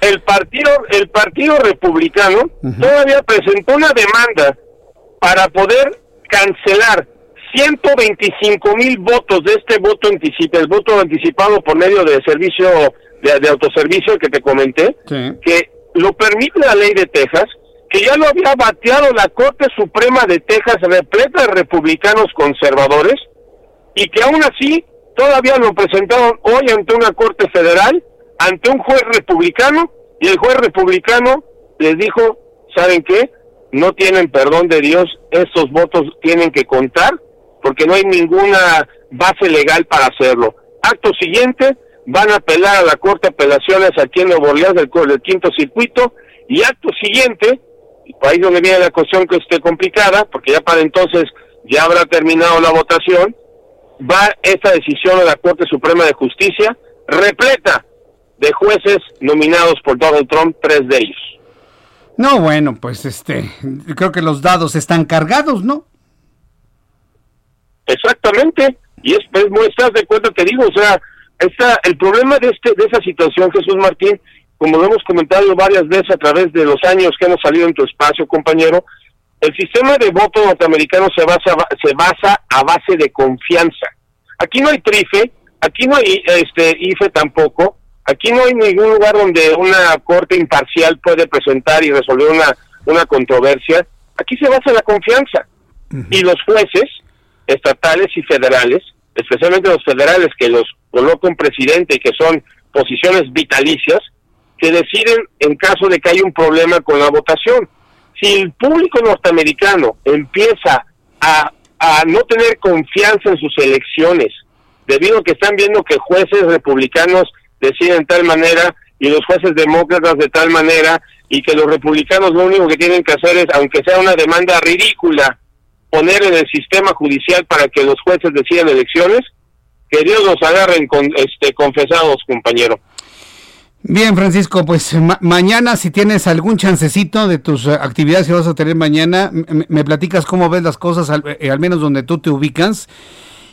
el partido el partido republicano todavía presentó una demanda para poder cancelar 125 mil votos de este voto anticipado, el voto anticipado por medio de servicio de, de autoservicio que te comenté, que lo permite la ley de Texas, que ya lo había bateado la Corte Suprema de Texas repleta de republicanos conservadores y que aún así todavía lo presentaron hoy ante una Corte Federal, ante un juez republicano y el juez republicano les dijo, ¿saben qué? No tienen perdón de Dios, estos votos tienen que contar porque no hay ninguna base legal para hacerlo. Acto siguiente, van a apelar a la Corte de Apelaciones aquí en Nuevo Orleans del, del quinto circuito y acto siguiente, ahí donde viene la cuestión que esté complicada, porque ya para entonces ya habrá terminado la votación, va esta decisión a la Corte Suprema de Justicia repleta de jueces nominados por Donald Trump, tres de ellos.
No, bueno, pues este, creo que los dados están cargados, ¿no?
Exactamente, y es, es muestras de cuenta te digo, o sea, está el problema de este de esa situación, Jesús Martín, como lo hemos comentado varias veces a través de los años que hemos salido en tu espacio, compañero, el sistema de voto norteamericano se basa se basa a base de confianza. Aquí no hay trife, aquí no hay este IFE tampoco, aquí no hay ningún lugar donde una corte imparcial puede presentar y resolver una una controversia. Aquí se basa la confianza. Y los jueces estatales y federales, especialmente los federales que los coloca un presidente y que son posiciones vitalicias, que deciden en caso de que haya un problema con la votación. Si el público norteamericano empieza a, a no tener confianza en sus elecciones, debido a que están viendo que jueces republicanos deciden de tal manera y los jueces demócratas de tal manera, y que los republicanos lo único que tienen que hacer es, aunque sea una demanda ridícula, poner en el sistema judicial para que los jueces decidan elecciones, que Dios los agarren con, este, confesados, compañero.
Bien, Francisco, pues ma mañana si tienes algún chancecito de tus uh, actividades que vas a tener mañana, me platicas cómo ves las cosas, al, eh, al, menos donde tú te ubicas.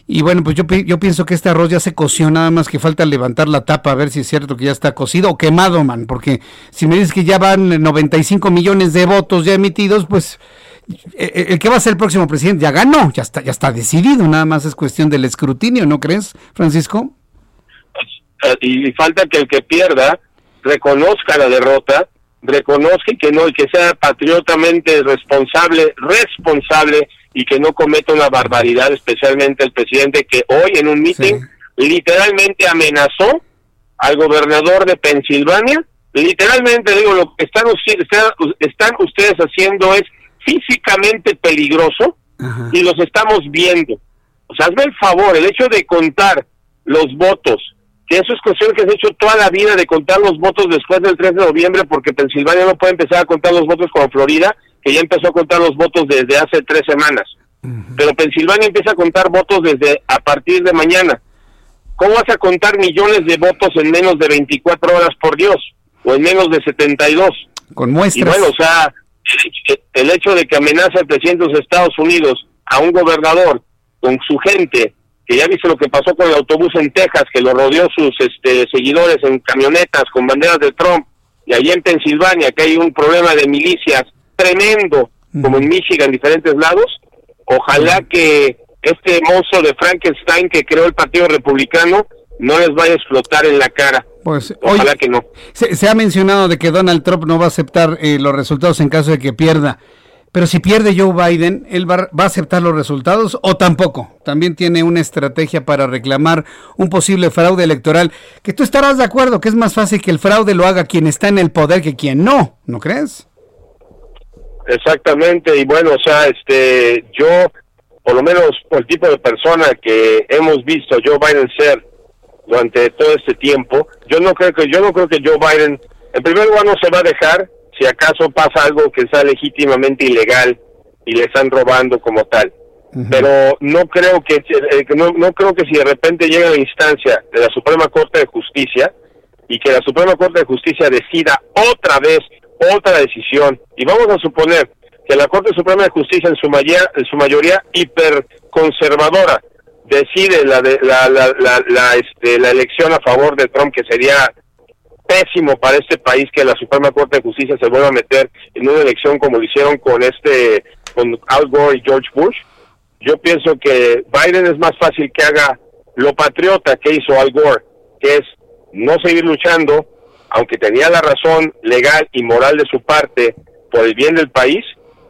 Y bueno, pues yo, pienso que este arroz ya se coció, nada más que falta levantar la tapa a ver si es cierto que ya está cocido o quemado, man, porque si me dices que ya van 95 millones de votos ya emitidos, pues el que va a ser el próximo presidente ya ganó, ya está, ya está decidido, nada más es cuestión del escrutinio, ¿no crees, Francisco?
Y falta que el que pierda reconozca la derrota, reconozca que no, y que sea patriotamente responsable, responsable y que no cometa una barbaridad, especialmente el presidente que hoy en un meeting sí. literalmente amenazó al gobernador de Pensilvania. Literalmente digo, lo que están, están, están ustedes haciendo es físicamente peligroso Ajá. y los estamos viendo. O sea, hazme el favor, el hecho de contar los votos, que eso es cuestión que se ha hecho toda la vida de contar los votos después del 3 de noviembre, porque Pensilvania no puede empezar a contar los votos como Florida, que ya empezó a contar los votos desde hace tres semanas. Uh -huh. Pero Pensilvania empieza a contar votos desde a partir de mañana. ¿Cómo vas a contar millones de votos en menos de 24 horas, por Dios? O en menos de 72.
Con muestras.
Y bueno, o sea, el hecho de que amenaza el presidente de los Estados Unidos a un gobernador con su gente, que ya viste lo que pasó con el autobús en Texas, que lo rodeó sus este, seguidores en camionetas con banderas de Trump, y allí en Pensilvania, que hay un problema de milicias tremendo, como en Michigan, en diferentes lados, ojalá que este monstruo de Frankenstein que creó el Partido Republicano no les vaya a explotar en la cara.
Pues,
Ojalá
oye,
que no.
Se, se, ha mencionado de que Donald Trump no va a aceptar eh, los resultados en caso de que pierda. Pero si pierde Joe Biden, ¿él va, a aceptar los resultados o tampoco? También tiene una estrategia para reclamar un posible fraude electoral. Que tú estarás de acuerdo que es más fácil que el fraude lo haga quien está en el poder que quien no, ¿no crees?
Exactamente, y bueno, o sea, este, yo, por lo menos por el tipo de persona que hemos visto Joe Biden ser, durante todo este tiempo. Yo no creo que yo no creo que Joe Biden, en primer lugar, no se va a dejar si acaso pasa algo que sea legítimamente ilegal y le están robando como tal. Pero no creo que eh, no, no creo que si de repente llega la instancia de la Suprema Corte de Justicia y que la Suprema Corte de Justicia decida otra vez otra decisión y vamos a suponer que la Corte Suprema de Justicia en su mayoría, en su mayoría hiperconservadora decide la, de, la, la, la, la, este, la elección a favor de Trump, que sería pésimo para este país que la Suprema Corte de Justicia se vuelva a meter en una elección como lo hicieron con este con Al Gore y George Bush. Yo pienso que Biden es más fácil que haga lo patriota que hizo Al Gore, que es no seguir luchando, aunque tenía la razón legal y moral de su parte por el bien del país,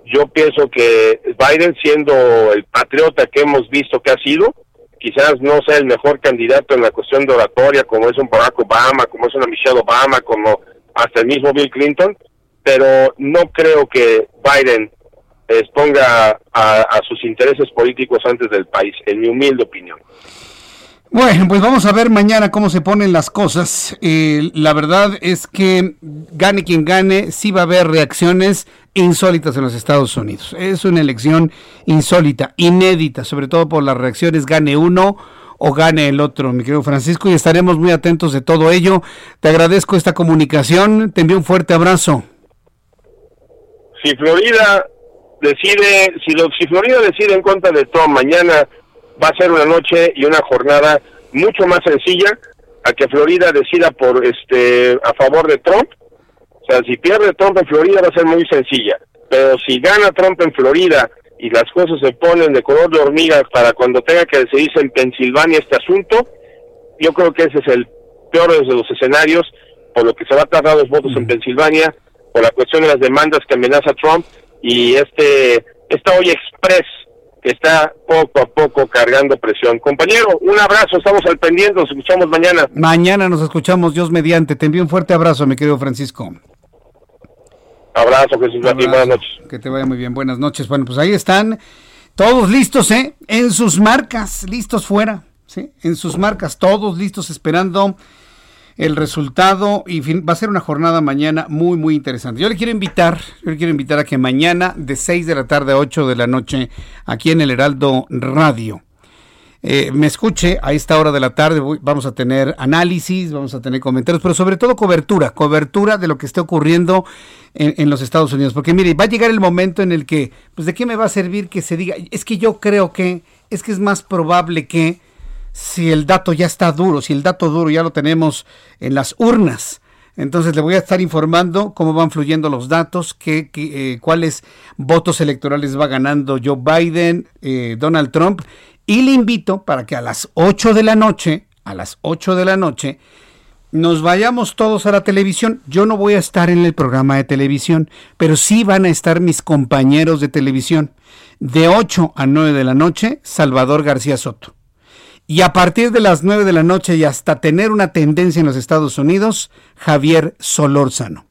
yo pienso que Biden, siendo el patriota que hemos visto que ha sido, quizás no sea el mejor candidato en la cuestión de oratoria, como es un Barack Obama, como es una Michelle Obama, como hasta el mismo Bill Clinton, pero no creo que Biden exponga a, a sus intereses políticos antes del país, en mi humilde opinión.
Bueno, pues vamos a ver mañana cómo se ponen las cosas. Eh, la verdad es que gane quien gane, sí va a haber reacciones insólitas en los Estados Unidos. Es una elección insólita, inédita, sobre todo por las reacciones gane uno o gane el otro, mi querido Francisco, y estaremos muy atentos de todo ello. Te agradezco esta comunicación, te envío un fuerte abrazo.
Si Florida decide, si, lo, si Florida decide en contra de Trump mañana va a ser una noche y una jornada mucho más sencilla a que Florida decida por este a favor de Trump. O sea, si pierde Trump en Florida va a ser muy sencilla, pero si gana Trump en Florida y las cosas se ponen de color de hormiga para cuando tenga que decidirse en Pensilvania este asunto, yo creo que ese es el peor de los escenarios, por lo que se va a tardar los votos en Pensilvania, por la cuestión de las demandas que amenaza Trump y este esta hoy express está poco a poco cargando presión. Compañero, un abrazo, estamos al pendiente, nos escuchamos mañana.
Mañana nos escuchamos, Dios mediante. Te envío un fuerte abrazo, mi querido Francisco.
Abrazo, Jesús Martín, buenas noches.
Que te vaya muy bien, buenas noches. Bueno, pues ahí están todos listos, ¿eh? En sus marcas, listos fuera, ¿sí? En sus marcas, todos listos esperando el resultado y va a ser una jornada mañana muy muy interesante. Yo le quiero invitar, yo le quiero invitar a que mañana de 6 de la tarde a 8 de la noche aquí en el Heraldo Radio eh, me escuche a esta hora de la tarde. vamos a tener análisis, vamos a tener comentarios, pero sobre todo cobertura, cobertura de lo que esté ocurriendo en, en, los Estados Unidos. Porque mire, va a llegar el momento en el que, pues, ¿de qué me va a servir que se diga? Es que yo creo que, es que es más probable que, si el dato ya está duro, si el dato duro ya lo tenemos en las urnas. Entonces le voy a estar informando cómo van fluyendo los datos, qué, eh, cuáles votos electorales va ganando Joe Biden, eh, Donald Trump. Y le invito para que a las 8 de la noche, a las 8 de la noche, nos vayamos todos a la televisión. Yo no voy a estar en el programa de televisión, pero sí van a estar mis compañeros de televisión. De 8 a 9 de la noche, Salvador García Soto. Y a partir de las 9 de la noche y hasta tener una tendencia en los Estados Unidos, Javier Solórzano.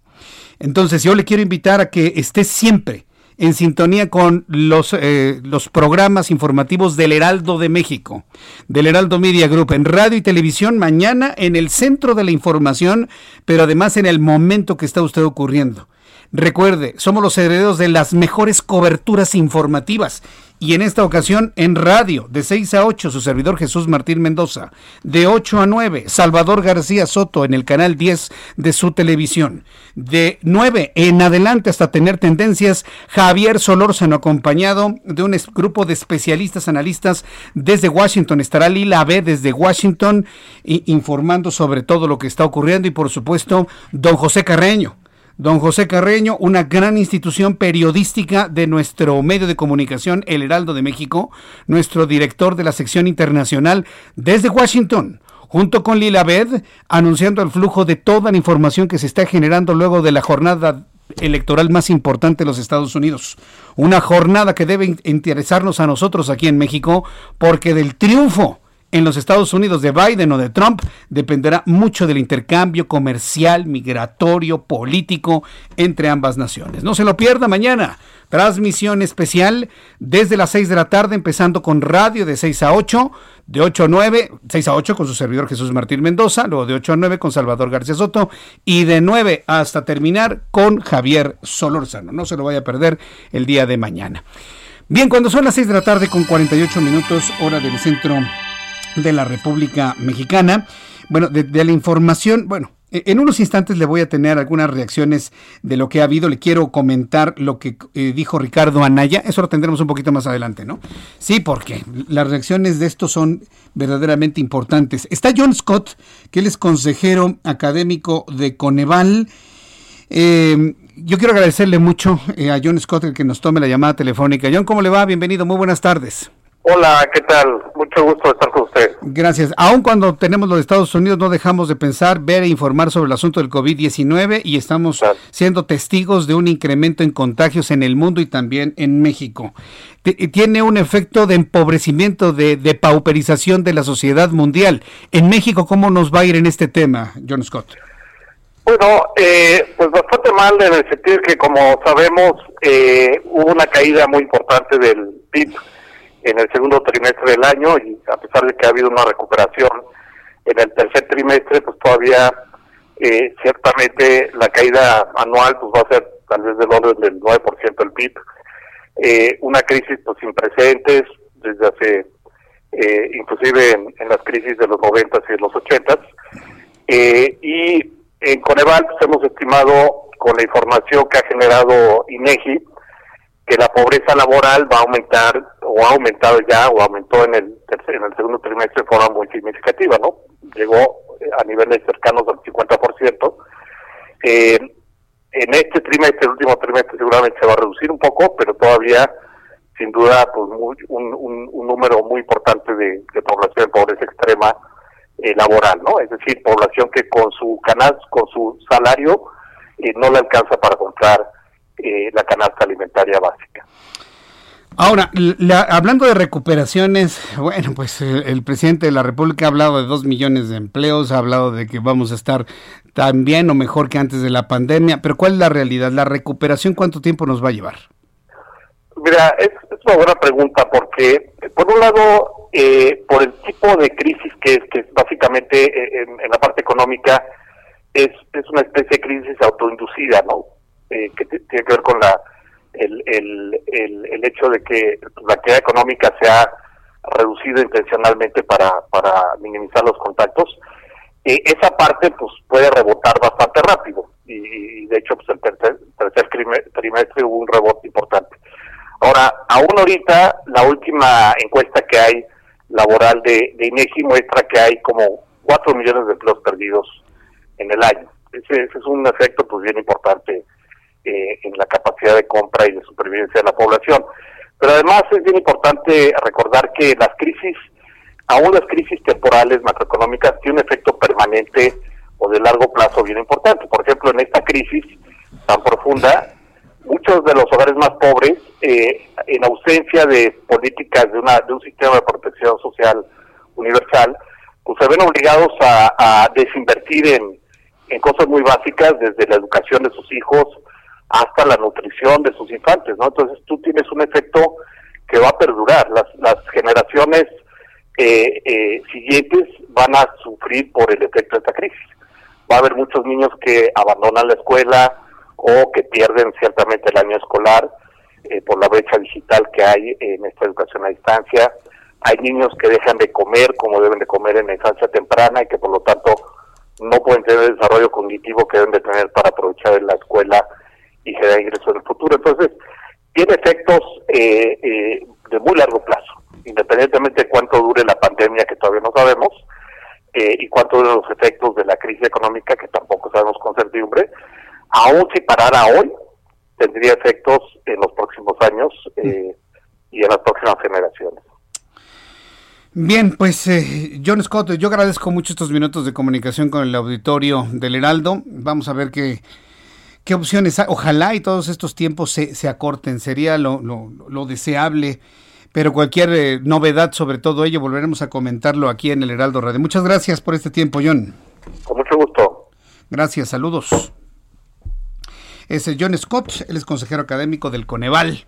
Entonces yo le quiero invitar a que esté siempre en sintonía con los, eh, los programas informativos del Heraldo de México, del Heraldo Media Group, en radio y televisión, mañana en el centro de la información, pero además en el momento que está usted ocurriendo. Recuerde, somos los herederos de las mejores coberturas informativas y en esta ocasión en radio, de 6 a 8, su servidor Jesús Martín Mendoza, de 8 a 9, Salvador García Soto en el canal 10 de su televisión, de 9 en adelante hasta tener tendencias, Javier Solórzano acompañado de un grupo de especialistas analistas desde Washington, estará Lila B desde Washington informando sobre todo lo que está ocurriendo y por supuesto don José Carreño Don José Carreño, una gran institución periodística de nuestro medio de comunicación, El Heraldo de México, nuestro director de la sección internacional desde Washington, junto con Lila Bed, anunciando el flujo de toda la información que se está generando luego de la jornada electoral más importante de los Estados Unidos. Una jornada que debe interesarnos a nosotros aquí en México, porque del triunfo en los Estados Unidos de Biden o de Trump dependerá mucho del intercambio comercial, migratorio, político entre ambas naciones. No se lo pierda mañana transmisión especial desde las 6 de la tarde, empezando con radio de 6 a 8, de 8 a 9, 6 a 8 con su servidor Jesús Martín Mendoza, luego de 8 a 9 con Salvador García Soto y de 9 hasta terminar con Javier Solórzano. No se lo vaya a perder el día de mañana. Bien, cuando son las 6 de la tarde con 48 minutos, hora del centro de la República Mexicana. Bueno, de, la información, bueno, e, en unos instantes le voy a tener algunas reacciones de lo que ha habido. Le quiero comentar lo que eh, dijo Ricardo Anaya. Eso lo tendremos un poquito más adelante, ¿no? Sí, porque las reacciones de esto son verdaderamente importantes. Está John Scott, que él es consejero académico de Coneval. Eh, yo quiero agradecerle mucho eh, a John Scott el que nos tome la llamada telefónica. John, ¿cómo le va? Bienvenido, muy buenas tardes.
Hola, ¿qué tal? Mucho gusto estar con usted.
Gracias. Aun cuando tenemos los Estados Unidos, no dejamos de pensar, ver e informar sobre el asunto del COVID-19 y estamos siendo testigos de un incremento en contagios en el mundo y también en México. Tiene un efecto de empobrecimiento, de, de pauperización de la sociedad mundial. En México, ¿cómo nos va a ir en este tema, John Scott?
Bueno, eh, pues bastante mal en el sentido que, como sabemos, eh, hubo una caída muy importante del PIB en el segundo trimestre del año y a pesar de que ha habido una recuperación en el tercer trimestre, pues todavía eh, ciertamente la caída anual pues va a ser tal vez del orden del 9% del PIB. Eh, una crisis pues sin precedentes desde hace, eh, inclusive en, las crisis de los 90 y de los 80 eh, y en Coneval pues, hemos estimado con la información que ha generado INEGI que la pobreza laboral va a aumentar o ha aumentado ya o aumentó en el en el segundo trimestre de forma muy significativa, ¿no? Llegó eh, a niveles cercanos al 50%. Eh, en este trimestre, el último trimestre seguramente se va a reducir un poco, pero todavía sin duda pues un, un, número muy importante de, población en pobreza extrema eh, laboral, ¿no? Es decir, población que con su canal, con su salario eh, no le alcanza para comprar eh, la canasta alimentaria básica.
Ahora, hablando de recuperaciones, bueno, pues el, el, presidente de la República ha hablado de dos millones de empleos, ha hablado de que vamos a estar tan bien o mejor que antes de la pandemia, pero ¿cuál es la realidad? ¿La recuperación cuánto tiempo nos va a llevar?
Mira, es, es una buena pregunta porque, por un lado, eh, por el tipo de crisis que es, que es básicamente eh, en, en la parte económica, es, es una especie de crisis autoinducida, ¿no? Eh, que tiene que ver con la el, el, el, hecho de que la actividad económica se ha reducido intencionalmente para, para minimizar los contactos, eh, esa parte pues puede rebotar bastante rápido y, de hecho pues el tercer, tercer trimestre hubo un rebote importante. Ahora, aún ahorita la última encuesta que hay laboral de, de INEGI muestra que hay como 4 millones de empleos perdidos en el año. Ese, ese es un efecto pues bien importante eh, en la capacidad de compra y de supervivencia de la población. Pero además es bien importante recordar que las crisis, aún las crisis temporales macroeconómicas, tienen un efecto permanente o de largo plazo bien importante. Por ejemplo, en esta crisis tan profunda, muchos de los hogares más pobres, eh, en ausencia de políticas de, una, de un sistema de protección social universal, pues se ven obligados a, desinvertir en cosas muy básicas, desde la educación de sus hijos, hasta la nutrición de sus infantes, ¿no? Entonces tú tienes un efecto que va a perdurar. Las, las generaciones eh, eh, siguientes van a sufrir por el efecto de esta crisis. Va a haber muchos niños que abandonan la escuela o que pierden ciertamente el año escolar eh, por la brecha digital que hay en esta educación a distancia. Hay niños que dejan de comer como deben de comer en la infancia temprana y que por lo tanto no pueden tener el desarrollo cognitivo que deben de tener para aprovechar en la escuela y generar ingresos en el futuro. Entonces, tiene efectos eh, eh, de muy largo plazo, independientemente de cuánto dure la pandemia, que todavía no sabemos, eh, y cuánto duren los efectos de la crisis económica, que tampoco sabemos con certidumbre. Aún si parara hoy, tendría efectos en los próximos años y en las próximas generaciones.
Bien, pues John Scott, yo agradezco mucho estos minutos de comunicación con el auditorio del Heraldo. Vamos a ver qué qué opciones hay. Ojalá y todos estos tiempos se, se acorten, sería lo, lo, lo deseable. Pero cualquier eh, novedad sobre todo ello volveremos a comentarlo aquí en el Heraldo Radio. Muchas gracias por este tiempo, John.
Con mucho gusto.
Gracias, saludos. es John Scott, él es consejero académico del Coneval.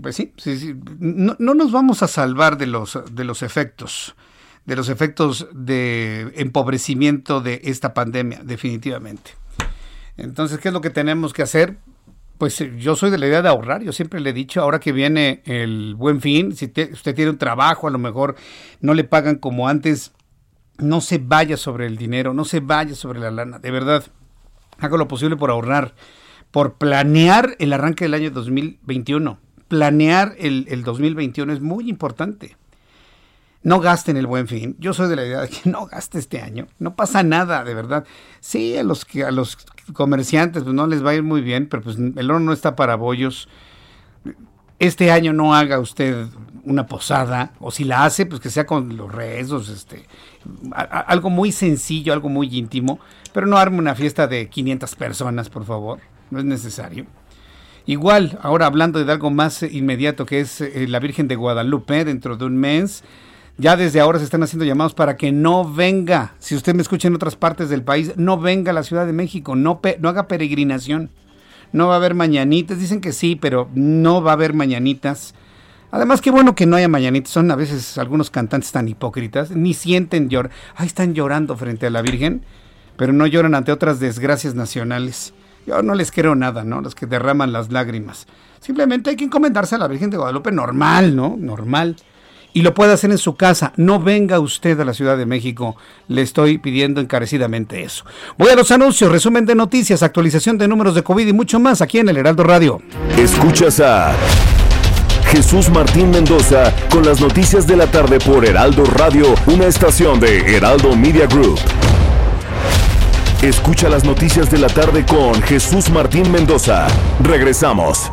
Pues sí, sí, sí. No, no, nos vamos a salvar de los, de los efectos, de los efectos de empobrecimiento de esta pandemia, definitivamente. Entonces, ¿qué es lo que tenemos que hacer? Pues yo soy de la idea de ahorrar, yo siempre le he dicho, ahora que viene el buen fin, si usted tiene un trabajo, a lo mejor no le pagan como antes, no se vaya sobre el dinero, no se vaya sobre la lana, de verdad, haga lo posible por ahorrar, por planear el arranque del año 2021. Planear el, el 2021 es muy importante. No gasten el buen fin. Yo soy de la idea de que no gaste este año. No pasa nada, de verdad. Sí, a los a los comerciantes pues no les va a ir muy bien, pero pues el oro no está para bollos. Este año no haga usted una posada, o si la hace, pues que sea con los rezos, este, algo muy sencillo, algo muy íntimo, pero no arme una fiesta de 500 personas, por favor, no es necesario. Igual, ahora hablando de algo más inmediato, que es eh, la Virgen de Guadalupe, dentro de un mes, ya desde ahora se están haciendo llamados para que no venga, si usted me escucha en otras partes del país, no venga a la Ciudad de México, no, haga peregrinación, no va a haber mañanitas, dicen que sí, pero no va a haber mañanitas Además, qué bueno que no haya mañanitas. Son a veces algunos cantantes tan hipócritas. Ni sienten llorar. Ahí están llorando frente a la Virgen, pero no lloran ante otras desgracias nacionales. Yo no les creo nada, ¿no? Los que derraman las lágrimas. Simplemente hay que encomendarse a la Virgen de Guadalupe normal, ¿no? Normal. Y lo puede hacer en su casa. No venga usted a la Ciudad de México. Le estoy pidiendo encarecidamente eso. Voy a los anuncios, resumen de noticias, actualización de números de COVID y mucho más aquí en el Heraldo Radio.
Escuchas a... Jesús Martín Mendoza con las noticias de la tarde por Heraldo Radio, una estación de Heraldo Media Group. Escucha las noticias de la tarde con Jesús Martín Mendoza. Regresamos.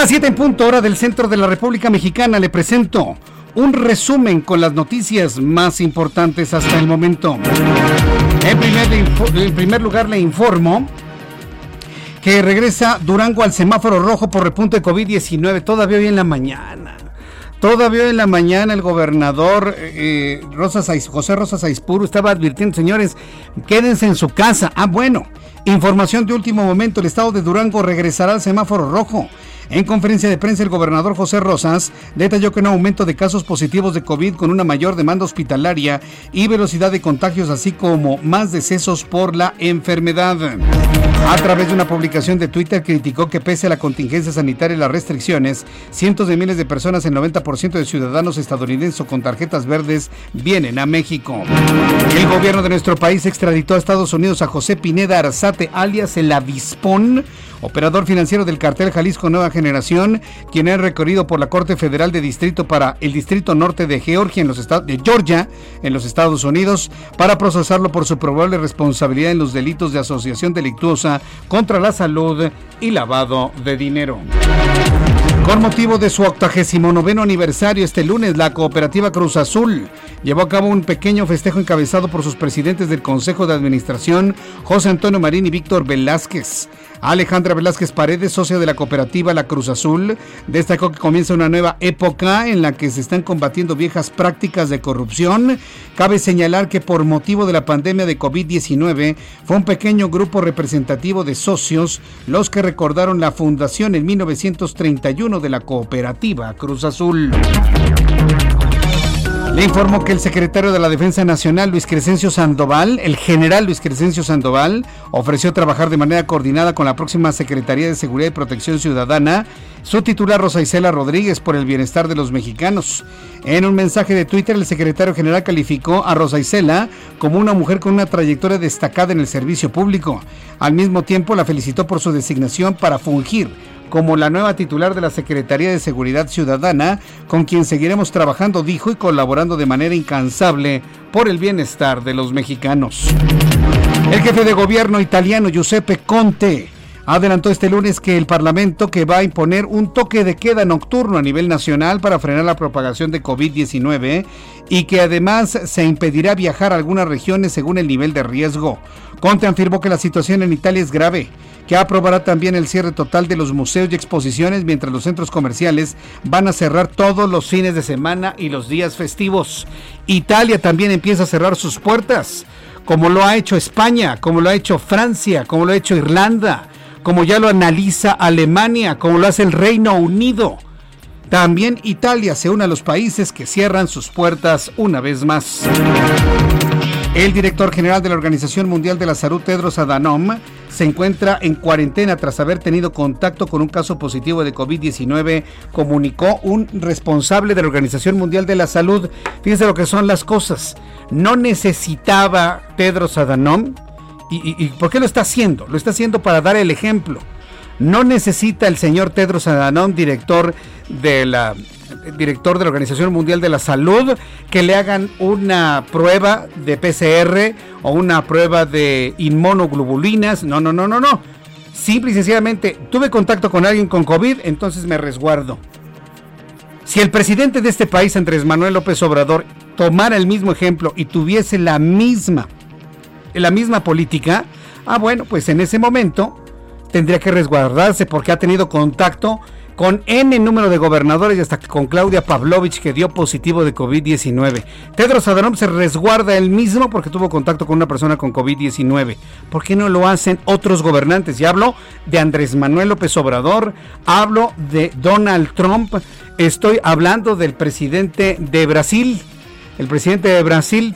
Las 7 en punto hora del centro de la República Mexicana. Le presento un resumen con las noticias más importantes hasta el momento. En primer, lugar le informo que regresa Durango al semáforo rojo por repunte de COVID-19 todavía hoy en la mañana. Todavía en la mañana el gobernador eh, José Rosas Aispuro estaba advirtiendo, señores, quédense en su casa. Ah, bueno, información de último momento, el estado de Durango regresará al semáforo rojo. En conferencia de prensa, el gobernador José Rosas detalló que un aumento de casos positivos de COVID con una mayor demanda hospitalaria y velocidad de contagios, así como más decesos por la enfermedad. A través de una publicación de Twitter criticó que pese a la contingencia sanitaria y las restricciones, cientos de miles de personas, el 90% de ciudadanos estadounidenses con tarjetas verdes, vienen a México. El gobierno de nuestro país extraditó a Estados Unidos a José Pineda Arzate, alias el Avispón, operador financiero del cartel Jalisco Nueva Generación, quien ha recorrido por la Corte Federal de Distrito para el Distrito Norte de Georgia en los estados de Georgia en los Estados Unidos para procesarlo por su probable responsabilidad en los delitos de asociación delictuosa contra la salud y lavado de dinero. Con motivo de su 89 aniversario este lunes, la cooperativa Cruz Azul llevó a cabo un pequeño festejo encabezado por sus presidentes del Consejo de Administración, José Antonio Marín y Víctor Velázquez. Alejandra Velázquez Paredes, socia de la cooperativa La Cruz Azul, destacó que comienza una nueva época en la que se están combatiendo viejas prácticas de corrupción. Cabe señalar que por motivo de la pandemia de COVID-19 fue un pequeño grupo representativo de socios los que recordaron la fundación en 1931 de la cooperativa Cruz Azul. Le informó que el secretario de la Defensa Nacional, Luis Crescencio Sandoval, el general Luis Crescencio Sandoval, ofreció trabajar de manera coordinada con la próxima Secretaría de Seguridad y Protección Ciudadana, su titular Rosa Isela Rodríguez, por el bienestar de los mexicanos. En un mensaje de Twitter, el secretario general calificó a Rosa Isela como una mujer con una trayectoria destacada en el servicio público. Al mismo tiempo, la felicitó por su designación para fungir como la nueva titular de la Secretaría de Seguridad Ciudadana, con quien seguiremos trabajando, dijo, y colaborando de manera incansable por el bienestar de los mexicanos. El jefe de gobierno italiano, Giuseppe Conte, adelantó este lunes que el Parlamento que va a imponer un toque de queda nocturno a nivel nacional para frenar la propagación de COVID-19 y que además se impedirá viajar a algunas regiones según el nivel de riesgo. Conte afirmó que la situación en Italia es grave que aprobará también el cierre total de los museos y exposiciones, mientras los centros comerciales van a cerrar todos los fines de semana y los días festivos. Italia también empieza a cerrar sus puertas, como lo ha hecho España, como lo ha hecho Francia, como lo ha hecho Irlanda, como ya lo analiza Alemania, como lo hace el Reino Unido. También Italia se une a los países que cierran sus puertas una vez más. El director general de la Organización Mundial de la Salud, Tedros Adhanom, se encuentra en cuarentena tras haber tenido contacto con un caso positivo de COVID-19, comunicó un responsable de la Organización Mundial de la Salud. Fíjense lo que son las cosas. No necesitaba Tedros Adhanom. ¿Y, por qué lo está haciendo? Lo está haciendo para dar el ejemplo. No necesita el señor Tedros Adhanom, director de la director de la Organización Mundial de la Salud, que le hagan una prueba de PCR o una prueba de inmunoglobulinas. No, no, no, no, no. Simple y sencillamente, tuve contacto con alguien con COVID, entonces me resguardo. Si el presidente de este país, Andrés Manuel López Obrador, tomara el mismo ejemplo y tuviese la misma, la misma política, ah, bueno, pues en ese momento tendría que resguardarse porque ha tenido contacto con N número de gobernadores y hasta con Claudia Pavlovich que dio positivo de COVID-19. Tedros Adhanom se resguarda él mismo porque tuvo contacto con una persona con COVID-19. ¿Por qué no lo hacen otros gobernantes? Y hablo de Andrés Manuel López Obrador, hablo de Donald Trump, estoy hablando del presidente de Brasil, el presidente de Brasil.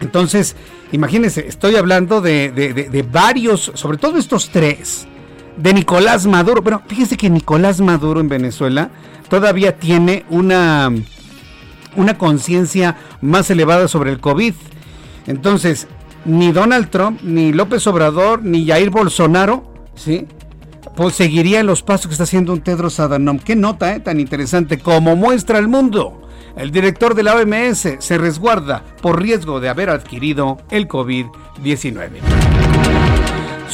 Entonces, imagínense, estoy hablando de, varios, sobre todo estos tres de Nicolás Maduro. Pero fíjense que Nicolás Maduro en Venezuela todavía tiene una, una conciencia más elevada sobre el COVID. Entonces, ni Donald Trump, ni López Obrador, ni Jair Bolsonaro, ¿sí? Pues los pasos que está haciendo un Tedros Adhanom. Qué nota, ¿eh? Tan interesante como muestra el mundo. El director de la OMS se resguarda por riesgo de haber adquirido el COVID-19.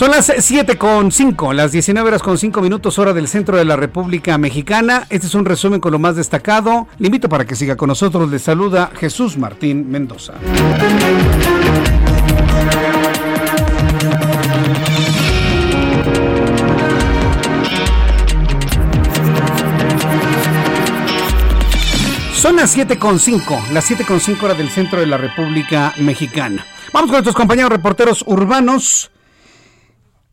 Son las 7 con 5, las 19 horas con 5 minutos hora del centro de la República Mexicana. Este es un resumen con lo más destacado. Le invito para que siga con nosotros. Le saluda Jesús Martín Mendoza. Son las 7 con 5, las 7 con 5 horas del centro de la República Mexicana. Vamos con nuestros compañeros reporteros urbanos.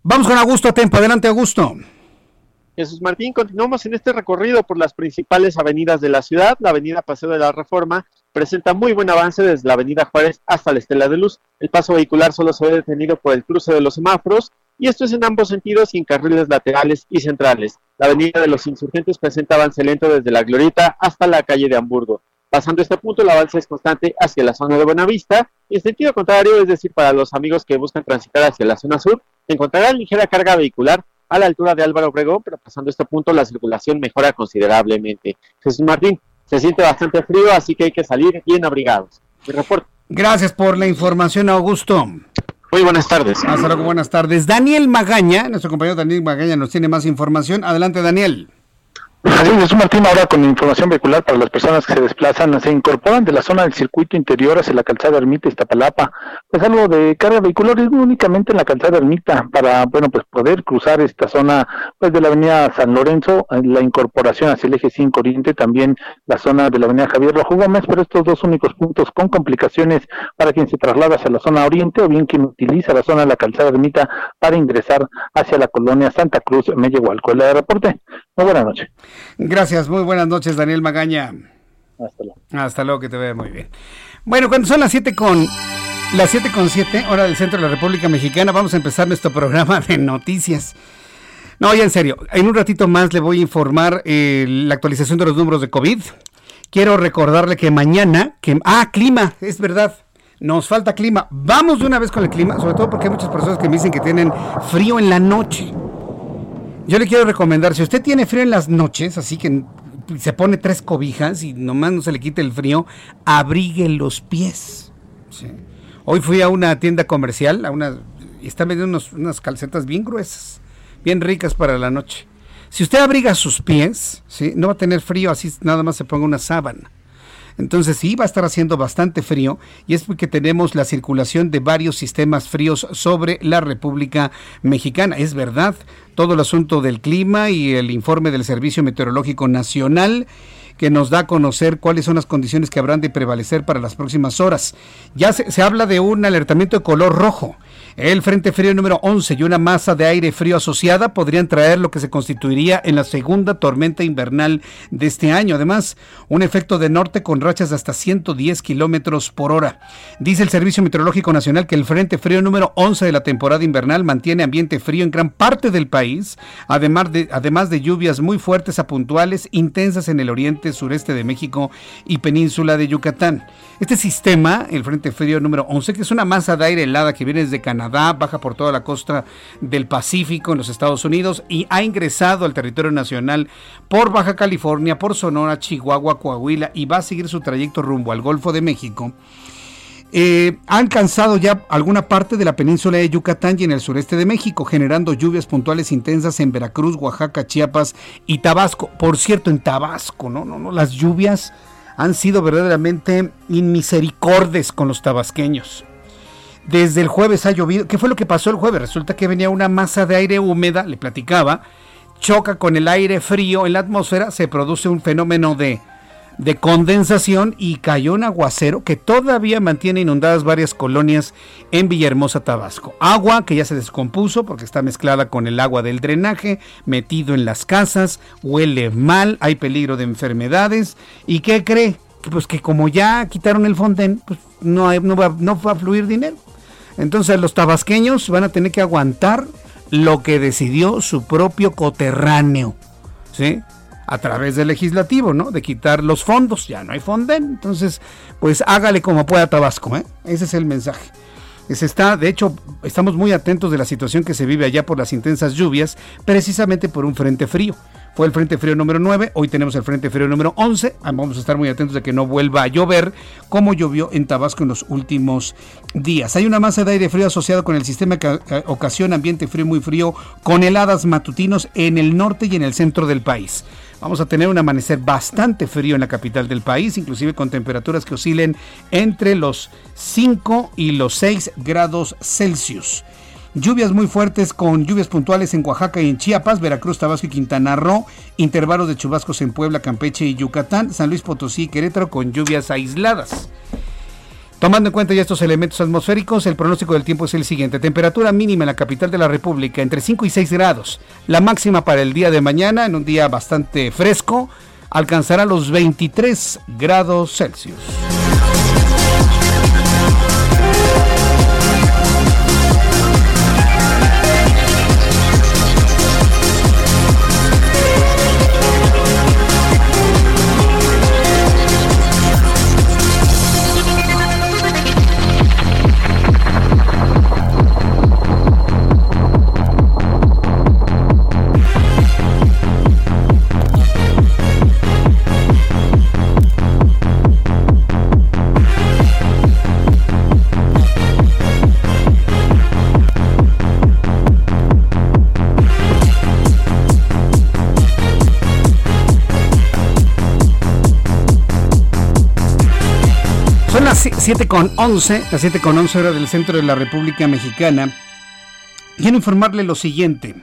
Vamos con Augusto Tempo. Adelante, Augusto.
Jesús Martín, continuamos en este recorrido por las principales avenidas de la ciudad. La avenida Paseo de la Reforma presenta muy buen avance desde la avenida Juárez hasta la Estela de Luz. El paso vehicular solo se ve detenido por el cruce de los semáforos y esto es en ambos sentidos sin carriles laterales y centrales. La avenida de los insurgentes presenta avance lento desde la Glorieta hasta la calle de Hamburgo. Pasando este punto, el avance es constante hacia la zona de Buenavista y en sentido contrario, es decir, para los amigos que buscan transitar hacia la zona sur, encontrarán ligera carga vehicular a la altura de Álvaro Obregón, pero pasando este punto la circulación mejora considerablemente. Jesús Martín, se siente bastante frío, así que hay que salir bien abrigados. Mi reporte.
Gracias por la información, Augusto.
Muy buenas tardes.
Hasta luego, buenas tardes. Daniel Magaña, nuestro compañero Daniel Magaña nos tiene más información. Adelante, Daniel.
Así Jesús Martín, ahora con información vehicular para las personas que se desplazan, se incorporan de la zona del circuito interior hacia la calzada Ermita Iztapalapa, pues algo de carga vehicular es únicamente en la calzada Ermita para, bueno, pues poder cruzar esta zona, pues de la avenida San Lorenzo, la incorporación hacia el eje 5 Oriente, también la zona de la avenida Javier Rojo Gómez, pero estos dos únicos puntos con complicaciones para quien se traslada hacia la zona Oriente o bien quien utiliza la zona de la calzada Ermita para ingresar hacia la colonia Santa Cruz, Mellehualco. El reporte, muy buenas noches.
Gracias, muy buenas noches, Daniel Magaña.
Hasta luego.
Hasta luego, que te vea muy bien. Bueno, cuando son las 7 con las 7 con 7, hora del centro de la República Mexicana, vamos a empezar nuestro programa de noticias. No, ya en serio, en un ratito más le voy a informar eh, la actualización de los números de COVID. Quiero recordarle que mañana, que ah, clima, es verdad. Nos falta clima. Vamos de una vez con el clima, sobre todo porque hay muchas personas que me dicen que tienen frío en la noche. Yo le quiero recomendar, si usted tiene frío en las noches, así que se pone tres cobijas y nomás no se le quite el frío, abrigue los pies. Hoy fui a una tienda comercial, a una, y están vendiendo unos, unas calcetas bien gruesas, bien ricas para la noche. Si usted abriga sus pies, ¿sí? no va a tener frío, así nada más se ponga una sábana. Entonces sí va a estar haciendo bastante frío y es porque tenemos la circulación de varios sistemas fríos sobre la República Mexicana. Es verdad, todo el asunto del clima y el informe del Servicio Meteorológico Nacional que nos da a conocer cuáles son las condiciones que habrán de prevalecer para las próximas horas. Ya se, se habla de un alertamiento de color rojo. El Frente Frío número 11 y una masa de aire frío asociada podrían traer lo que se constituiría en la segunda tormenta invernal de este año. Además, un efecto de norte con rachas de hasta 110 kilómetros por hora. Dice el Servicio Meteorológico Nacional que el Frente Frío número 11 de la temporada invernal mantiene ambiente frío en gran parte del país, además de, además de lluvias muy fuertes a puntuales, intensas en el oriente, sureste de México y península de Yucatán. Este sistema, el Frente Frío número 11, que es una masa de aire helada que viene desde Canadá, baja por toda la costa del Pacífico en los Estados Unidos y ha ingresado al territorio nacional por Baja California, por Sonora, Chihuahua, Coahuila y va a seguir su trayecto rumbo al Golfo de México. Eh, ha alcanzado ya alguna parte de la península de Yucatán y en el sureste de México, generando lluvias puntuales intensas en Veracruz, Oaxaca, Chiapas y Tabasco. Por cierto, en Tabasco, no, no, no, las lluvias han sido verdaderamente inmisericordes con los tabasqueños. Desde el jueves ha llovido. ¿Qué fue lo que pasó el jueves? Resulta que venía una masa de aire húmeda, le platicaba, choca con el aire frío en la atmósfera, se produce un fenómeno de, de condensación y cayó un aguacero que todavía mantiene inundadas varias colonias en Villahermosa, Tabasco. Agua que ya se descompuso porque está mezclada con el agua del drenaje, metido en las casas, huele mal, hay peligro de enfermedades. ¿Y qué cree? Pues que como ya quitaron el fontén, pues no, va, no va a fluir dinero. Entonces los tabasqueños van a tener que aguantar lo que decidió su propio coterráneo, ¿sí? A través del legislativo, ¿no? De quitar los fondos, ya no hay fonden, entonces pues hágale como pueda Tabasco, ¿eh? Ese es el mensaje. Se está, de hecho, estamos muy atentos de la situación que se vive allá por las intensas lluvias, precisamente por un frente frío. Fue el Frente Frío número 9, hoy tenemos el Frente Frío número 11. Vamos a estar muy atentos de que no vuelva a llover como llovió en Tabasco en los últimos días. Hay una masa de aire frío asociado con el sistema que ocasiona ambiente frío muy frío con heladas matutinos en el norte y en el centro del país. Vamos a tener un amanecer bastante frío en la capital del país, inclusive con temperaturas que oscilen entre los 5 y los 6 grados Celsius. Lluvias muy fuertes con lluvias puntuales en Oaxaca y en Chiapas, Veracruz, Tabasco y Quintana Roo. Intervalos de chubascos en Puebla, Campeche y Yucatán. San Luis Potosí y Querétaro con lluvias aisladas. Tomando en cuenta ya estos elementos atmosféricos, el pronóstico del tiempo es el siguiente. Temperatura mínima en la capital de la República entre 5 y 6 grados. La máxima para el día de mañana, en un día bastante fresco, alcanzará los 23 grados Celsius. 7 con 11, las 7 con 11 hora del centro de la República Mexicana. Quiero informarle lo siguiente.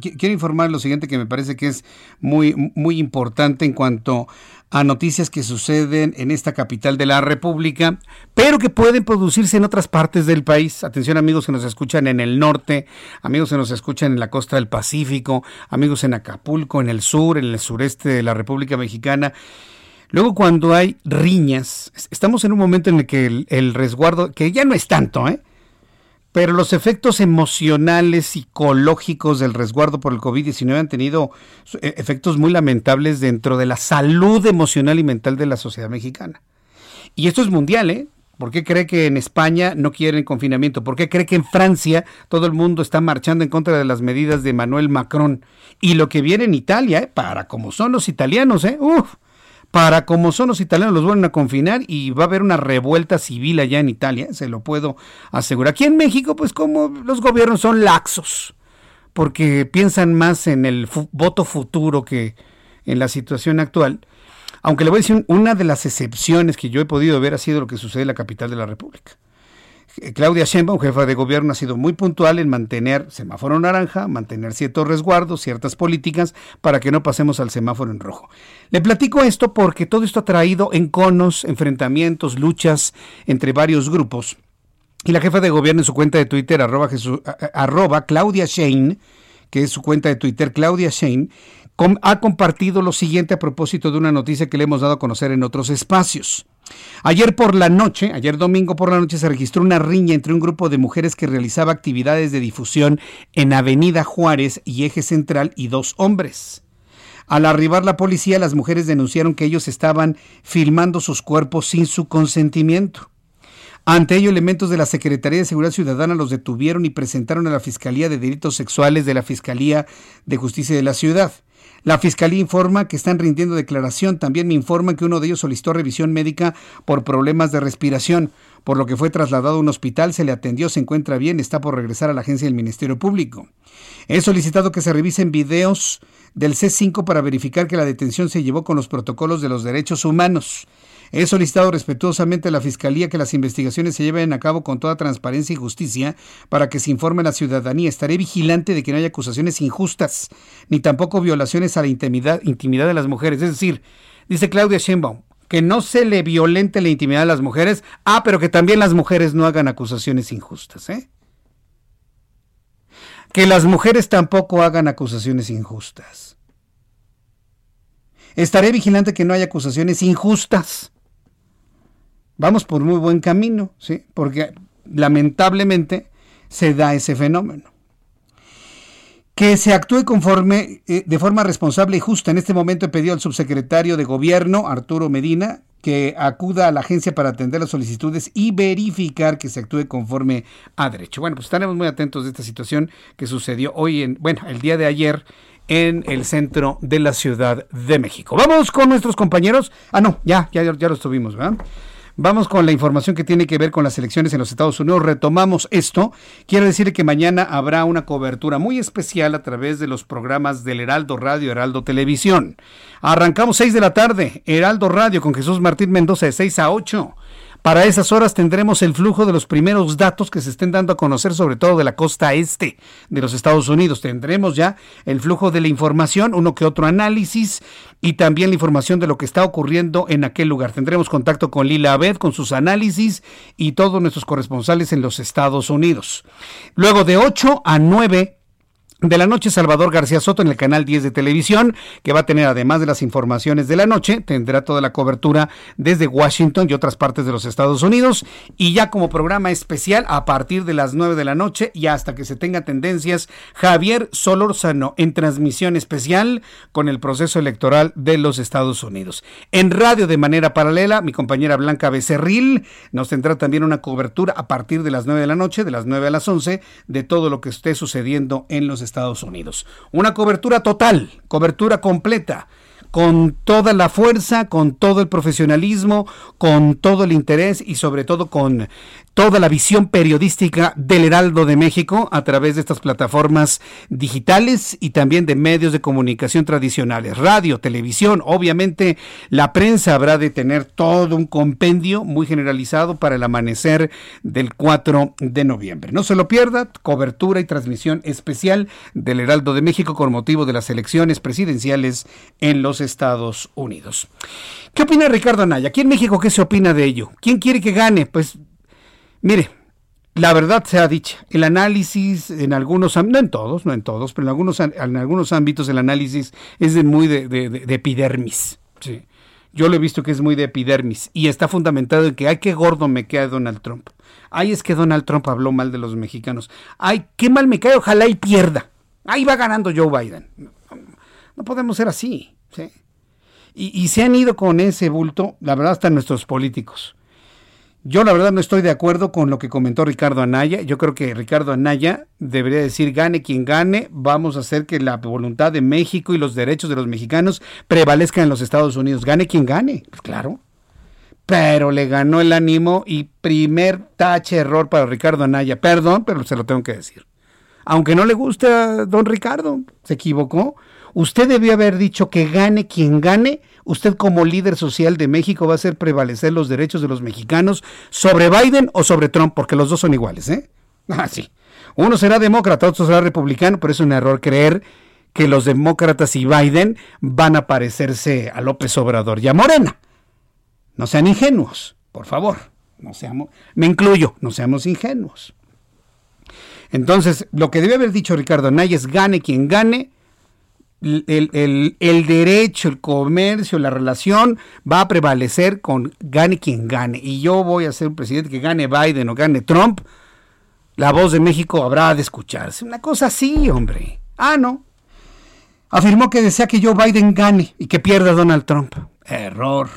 Quiero informarle lo siguiente que me parece que es muy, muy importante en cuanto a noticias que suceden en esta capital de la República, pero que pueden producirse en otras partes del país. Atención amigos que nos escuchan en el norte, amigos que nos escuchan en la costa del Pacífico, amigos en Acapulco, en el sur, en el sureste de la República Mexicana. Luego cuando hay riñas, estamos en un momento en el que el, resguardo, que ya no es tanto, ¿eh? pero los efectos emocionales, psicológicos del resguardo por el COVID-19 han tenido efectos muy lamentables dentro de la salud emocional y mental de la sociedad mexicana. Y esto es mundial, ¿eh? ¿Por qué cree que en España no quieren confinamiento? ¿Por qué cree que en Francia todo el mundo está marchando en contra de las medidas de Manuel Macron? Y lo que viene en Italia, ¿eh? para como son los italianos, ¿eh? Uf, para como son los italianos, los vuelven a confinar y va a haber una revuelta civil allá en Italia, se lo puedo asegurar. Aquí en México, pues como los gobiernos son laxos, porque piensan más en el voto futuro que en la situación actual. Aunque le voy a decir, una de las excepciones que yo he podido ver ha sido lo que sucede en la capital de la República. Claudia Sheinbaum, jefa de gobierno, ha sido muy puntual en mantener semáforo naranja, mantener ciertos resguardos, ciertas políticas para que no pasemos al semáforo en rojo. Le platico esto porque todo esto ha traído enconos, enfrentamientos, luchas entre varios grupos. Y la jefa de gobierno en su cuenta de Twitter, arroba, arroba Claudia Shane, que es su cuenta de Twitter, Claudia Shane, ha compartido lo siguiente a propósito de una noticia que le hemos dado a conocer en otros espacios. Ayer por la noche, ayer domingo por la noche, se registró una riña entre un grupo de mujeres que realizaba actividades de difusión en Avenida Juárez y Eje Central y dos hombres. Al arribar la policía, las mujeres denunciaron que ellos estaban filmando sus cuerpos sin su consentimiento. Ante ello, elementos de la Secretaría de Seguridad Ciudadana los detuvieron y presentaron a la Fiscalía de Delitos Sexuales de la Fiscalía de Justicia de la Ciudad. La fiscalía informa que están rindiendo declaración. También me informan que uno de ellos solicitó revisión médica por problemas de respiración, por lo que fue trasladado a un hospital, se le atendió, se encuentra bien, está por regresar a la agencia del Ministerio Público. He solicitado que se revisen videos del C5 para verificar que la detención se llevó con los protocolos de los derechos humanos. He solicitado respetuosamente a la Fiscalía que las investigaciones se lleven a cabo con toda transparencia y justicia para que se informe a la ciudadanía. Estaré vigilante de que no haya acusaciones injustas, ni tampoco violaciones a la intimidad, de las mujeres. Es decir, dice Claudia Sheinbaum, que no se le violente la intimidad de las mujeres, ah, pero que también las mujeres no hagan acusaciones injustas, ¿eh? Que las mujeres tampoco hagan acusaciones injustas. Estaré vigilante que no haya acusaciones injustas vamos por muy buen camino, ¿sí? Porque lamentablemente se da ese fenómeno. Que se actúe conforme, eh, de forma responsable y justa. En este momento he pedido al subsecretario de Gobierno, Arturo Medina, que acuda a la agencia para atender las solicitudes y verificar que se actúe conforme a derecho. Bueno, pues estaremos muy atentos de esta situación que sucedió hoy, en, bueno, el día de ayer en el centro de la Ciudad de México. Vamos con nuestros compañeros. Ah, no, ya, ya, ya los tuvimos, ¿verdad? Vamos con la información que tiene que ver con las elecciones en los Estados Unidos. Retomamos esto. Quiero decir que mañana habrá una cobertura muy especial a través de los programas del Heraldo Radio, Heraldo Televisión. Arrancamos 6 de la tarde, Heraldo Radio con Jesús Martín Mendoza de 6 a 8. Para esas horas tendremos el flujo de los primeros datos que se estén dando a conocer, sobre todo de la costa este de los Estados Unidos. Tendremos ya el flujo de la información, uno que otro análisis y también la información de lo que está ocurriendo en aquel lugar. Tendremos contacto con Lila Abed, con sus análisis y todos nuestros corresponsales en los Estados Unidos. Luego de 8 a 9 de la noche Salvador García Soto en el canal 10 de televisión, que va a tener además de las informaciones de la noche, tendrá toda la cobertura desde Washington y otras partes de los Estados Unidos y ya como programa especial a partir de las 9 de la noche y hasta que se tenga tendencias Javier Solórzano en transmisión especial con el proceso electoral de los Estados Unidos. En radio de manera paralela, mi compañera Blanca Becerril nos tendrá también una cobertura a partir de las 9 de la noche, de las 9 a las 11, de todo lo que esté sucediendo en los Estados Estados Unidos. Una cobertura total, cobertura completa con toda la fuerza, con todo el profesionalismo, con todo el interés y sobre todo con toda la visión periodística del Heraldo de México a través de estas plataformas digitales y también de medios de comunicación tradicionales, radio, televisión, obviamente la prensa habrá de tener todo un compendio muy generalizado para el amanecer del 4 de noviembre. No se lo pierda, cobertura y transmisión especial del Heraldo de México con motivo de las elecciones presidenciales en los Estados Unidos. ¿Qué opina Ricardo Anaya? Aquí en México, ¿qué se opina de ello? ¿Quién quiere que gane? Pues Mire, la verdad se ha dicho, el análisis en algunos, no en todos, no en todos, pero en algunos, en algunos ámbitos el análisis es de muy de, de, epidermis. Sí. Yo lo he visto que es muy de epidermis y está fundamentado en que, ay, qué gordo me queda Donald Trump. Ay, es que Donald Trump habló mal de los mexicanos. Ay, qué mal me cae, ojalá y pierda. Ahí va ganando Joe Biden. No, podemos ser así. ¿sí? Y, y se han ido con ese bulto, la verdad, hasta nuestros políticos. Yo la verdad no estoy de acuerdo con lo que comentó Ricardo Anaya. Yo creo que Ricardo Anaya debería decir, gane quien gane, vamos a hacer que la voluntad de México y los derechos de los mexicanos prevalezcan en los Estados Unidos. Gane quien gane, pues claro. Pero le ganó el ánimo y primer tache error para Ricardo Anaya. Perdón, pero se lo tengo que decir. Aunque no le guste a don Ricardo, se equivocó. Usted debió haber dicho que gane quien gane. Usted como líder social de México va a hacer prevalecer los derechos de los mexicanos sobre Biden o sobre Trump, porque los dos son iguales, ¿eh? Ah, sí. Uno será demócrata, otro será republicano, pero es un error creer que los demócratas y Biden van a parecerse a López Obrador y a Morena. No sean ingenuos, por favor. No seamos, me incluyo, no seamos ingenuos. Entonces, lo que debe haber dicho Ricardo Anaya gane quien gane, el, el, derecho, el comercio, la relación va a prevalecer con gane quien gane. Y yo voy a ser un presidente que gane Biden o gane Trump. La voz de México habrá de escucharse. Una cosa así, hombre. Ah, no. Afirmó que desea que Joe Biden gane y que pierda Donald Trump. Error.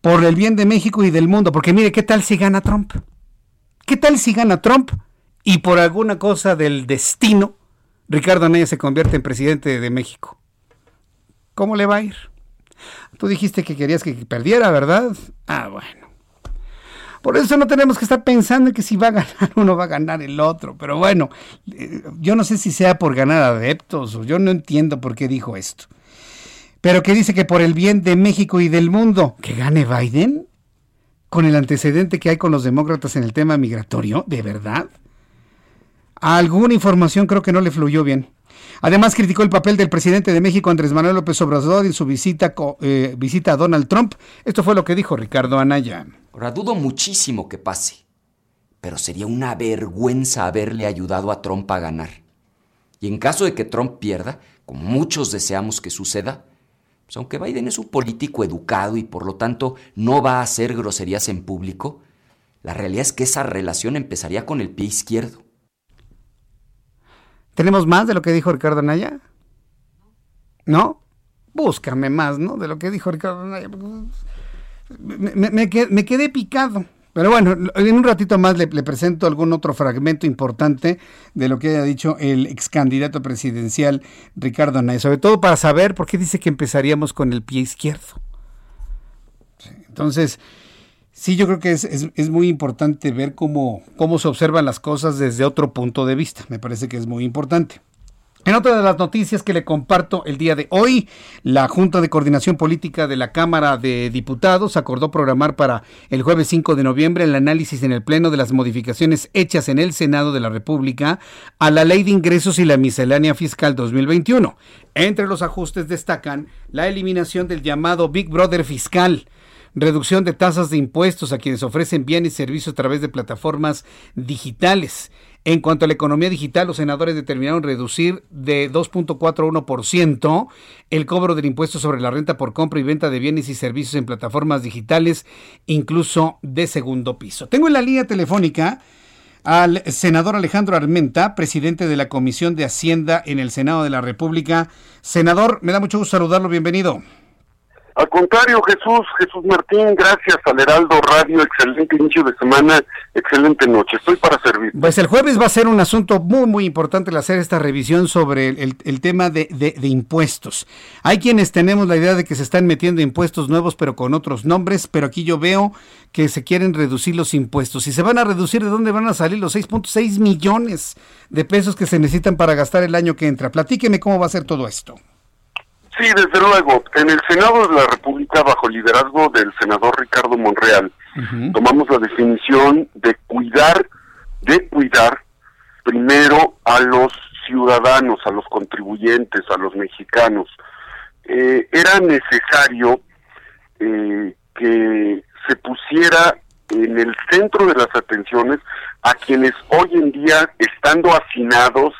Por el bien de México y del mundo. Porque mire, ¿qué tal si gana Trump? ¿Qué tal si gana Trump? Y por alguna cosa del destino, Ricardo Anaya se convierte en presidente de México. ¿Cómo le va a ir? Tú dijiste que querías que perdiera, ¿verdad? Ah, bueno. Por eso no tenemos que estar pensando que si va a ganar uno va a ganar el otro. Pero bueno, eh, yo no sé si sea por ganar adeptos o yo no entiendo por qué dijo esto. Pero que dice que por el bien de México y del mundo, que gane Biden, con el antecedente que hay con los demócratas en el tema migratorio, ¿de verdad? Alguna información creo que no le fluyó bien. Además criticó el papel del presidente de México, Andrés Manuel López Obrador, en su visita, eh, visita a Donald Trump. Esto fue lo que dijo Ricardo Anaya.
Ahora, dudo muchísimo que pase, pero sería una vergüenza haberle ayudado a Trump a ganar. Y en caso de que Trump pierda, como muchos deseamos que suceda, pues aunque Biden es un político educado y por lo tanto no va a hacer groserías en público, la realidad es que esa relación empezaría con el pie izquierdo.
¿Tenemos más de lo que dijo Ricardo Anaya? ¿No? Búscame más, ¿no? De lo que dijo Ricardo Anaya. Me, quedé, picado. Pero bueno, en un ratito más le, presento algún otro fragmento importante de lo que haya dicho el ex candidato presidencial Ricardo Anaya, sobre todo para saber por qué dice que empezaríamos con el pie izquierdo. Entonces, Sí, yo creo que es, muy importante ver cómo, cómo se observan las cosas desde otro punto de vista. Me parece que es muy importante. En otra de las noticias que le comparto el día de hoy, la Junta de Coordinación Política de la Cámara de Diputados acordó programar para el jueves 5 de noviembre el análisis en el Pleno de las modificaciones hechas en el Senado de la República a la Ley de Ingresos y la Miscelánea Fiscal 2021. Entre los ajustes destacan la eliminación del llamado Big Brother fiscal, reducción de tasas de impuestos a quienes ofrecen bienes y servicios a través de plataformas digitales. En cuanto a la economía digital, los senadores determinaron reducir de 2.41% el cobro del impuesto sobre la renta por compra y venta de bienes y servicios en plataformas digitales, incluso de segundo piso. Tengo en la línea telefónica al senador Alejandro Armenta, presidente de la Comisión de Hacienda en el Senado de la República. Senador, me da mucho gusto saludarlo, bienvenido.
Al contrario, Jesús, Jesús Martín, gracias al Heraldo Radio, excelente inicio de semana, excelente noche, estoy para servir.
Pues el jueves va a ser un asunto muy, muy importante el hacer esta revisión sobre el, tema de, impuestos. Hay quienes tenemos la idea de que se están metiendo impuestos nuevos, pero con otros nombres, pero aquí yo veo que se quieren reducir los impuestos. Si se van a reducir, ¿de dónde van a salir los 6.6 millones de pesos que se necesitan para gastar el año que entra? Platíqueme cómo va a ser todo esto.
Sí, desde luego. En el Senado de la República, bajo liderazgo del senador Ricardo Monreal, tomamos la definición de cuidar, de cuidar primero a los ciudadanos, a los contribuyentes, a los mexicanos. Eh, era necesario eh, que se pusiera en el centro de las atenciones a quienes hoy en día, estando hacinados,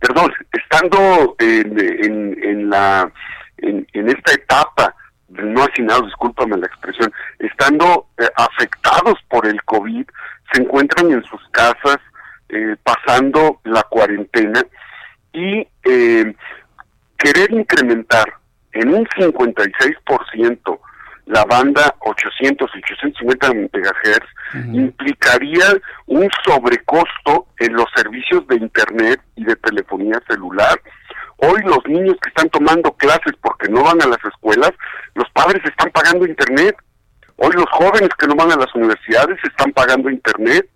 perdón, estando en, en la en, esta etapa no hacinados, discúlpame la expresión, estando eh, afectados por el COVID, se encuentran en sus casas eh, pasando la cuarentena y eh, querer incrementar en un 56% la banda 800 y 850 MHz implicaría un sobrecosto en los servicios de Internet y de telefonía celular Hoy los niños que están tomando clases porque no van a las escuelas, los padres están pagando internet. Hoy los jóvenes que no van a las universidades están pagando internet.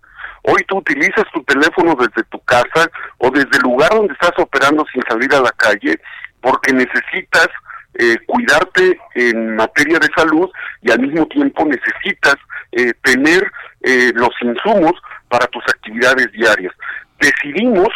Hoy tú utilizas tu teléfono desde tu casa o desde el lugar donde estás operando sin salir a la calle porque necesitas eh, cuidarte en materia de salud y al mismo tiempo necesitas eh, tener eh, los insumos para tus actividades diarias. Decidimos,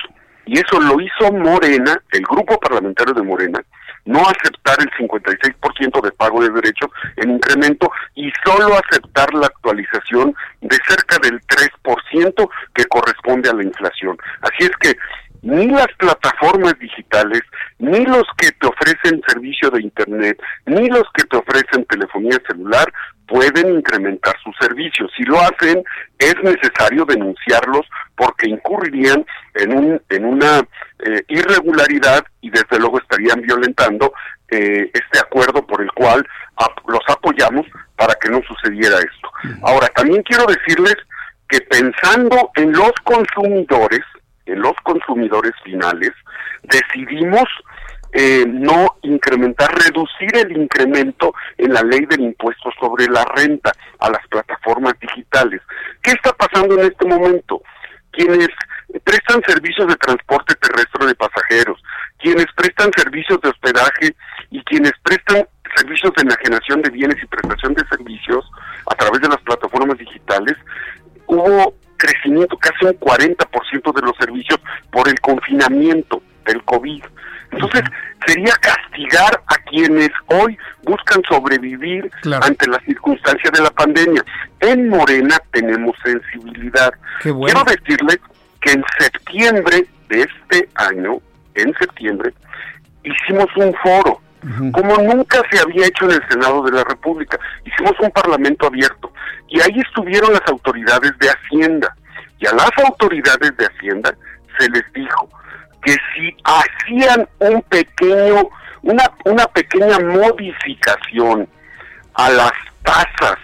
y eso lo hizo Morena, el grupo parlamentario de Morena, no aceptar el 56% de pago de derecho en incremento y solo aceptar la actualización de cerca del 3% que corresponde a la inflación. Así es que ni las plataformas digitales, ni los que te ofrecen servicio de Internet, ni los que te ofrecen telefonía celular pueden incrementar sus servicios. Si lo hacen, es necesario denunciarlos porque incurrirían en, un, en una eh, irregularidad y desde luego estarían violentando eh, este acuerdo por el cual los apoyamos para que no sucediera esto. Ahora, también quiero decirles que pensando en los consumidores, los consumidores finales, decidimos eh, no incrementar, reducir el incremento en la ley del impuesto sobre la renta a las plataformas digitales. ¿Qué está pasando en este momento? Quienes prestan servicios de transporte terrestre de pasajeros, quienes prestan servicios de hospedaje y quienes prestan servicios de enajenación de bienes y prestación de servicios a través de las plataformas digitales, hubo crecimiento casi un 40% de los servicios por el confinamiento del COVID. Entonces, sería castigar a quienes hoy buscan sobrevivir ante la circunstancia de la pandemia. En Morena tenemos sensibilidad. Quiero decirle que en septiembre de este año, en septiembre, hicimos un foro, como nunca se había hecho en el Senado de la República. Hicimos un parlamento abierto y ahí estuvieron las autoridades de Hacienda. Y a las autoridades de Hacienda se les dijo, que si hacían un pequeño, una, una pequeña modificación a las tasas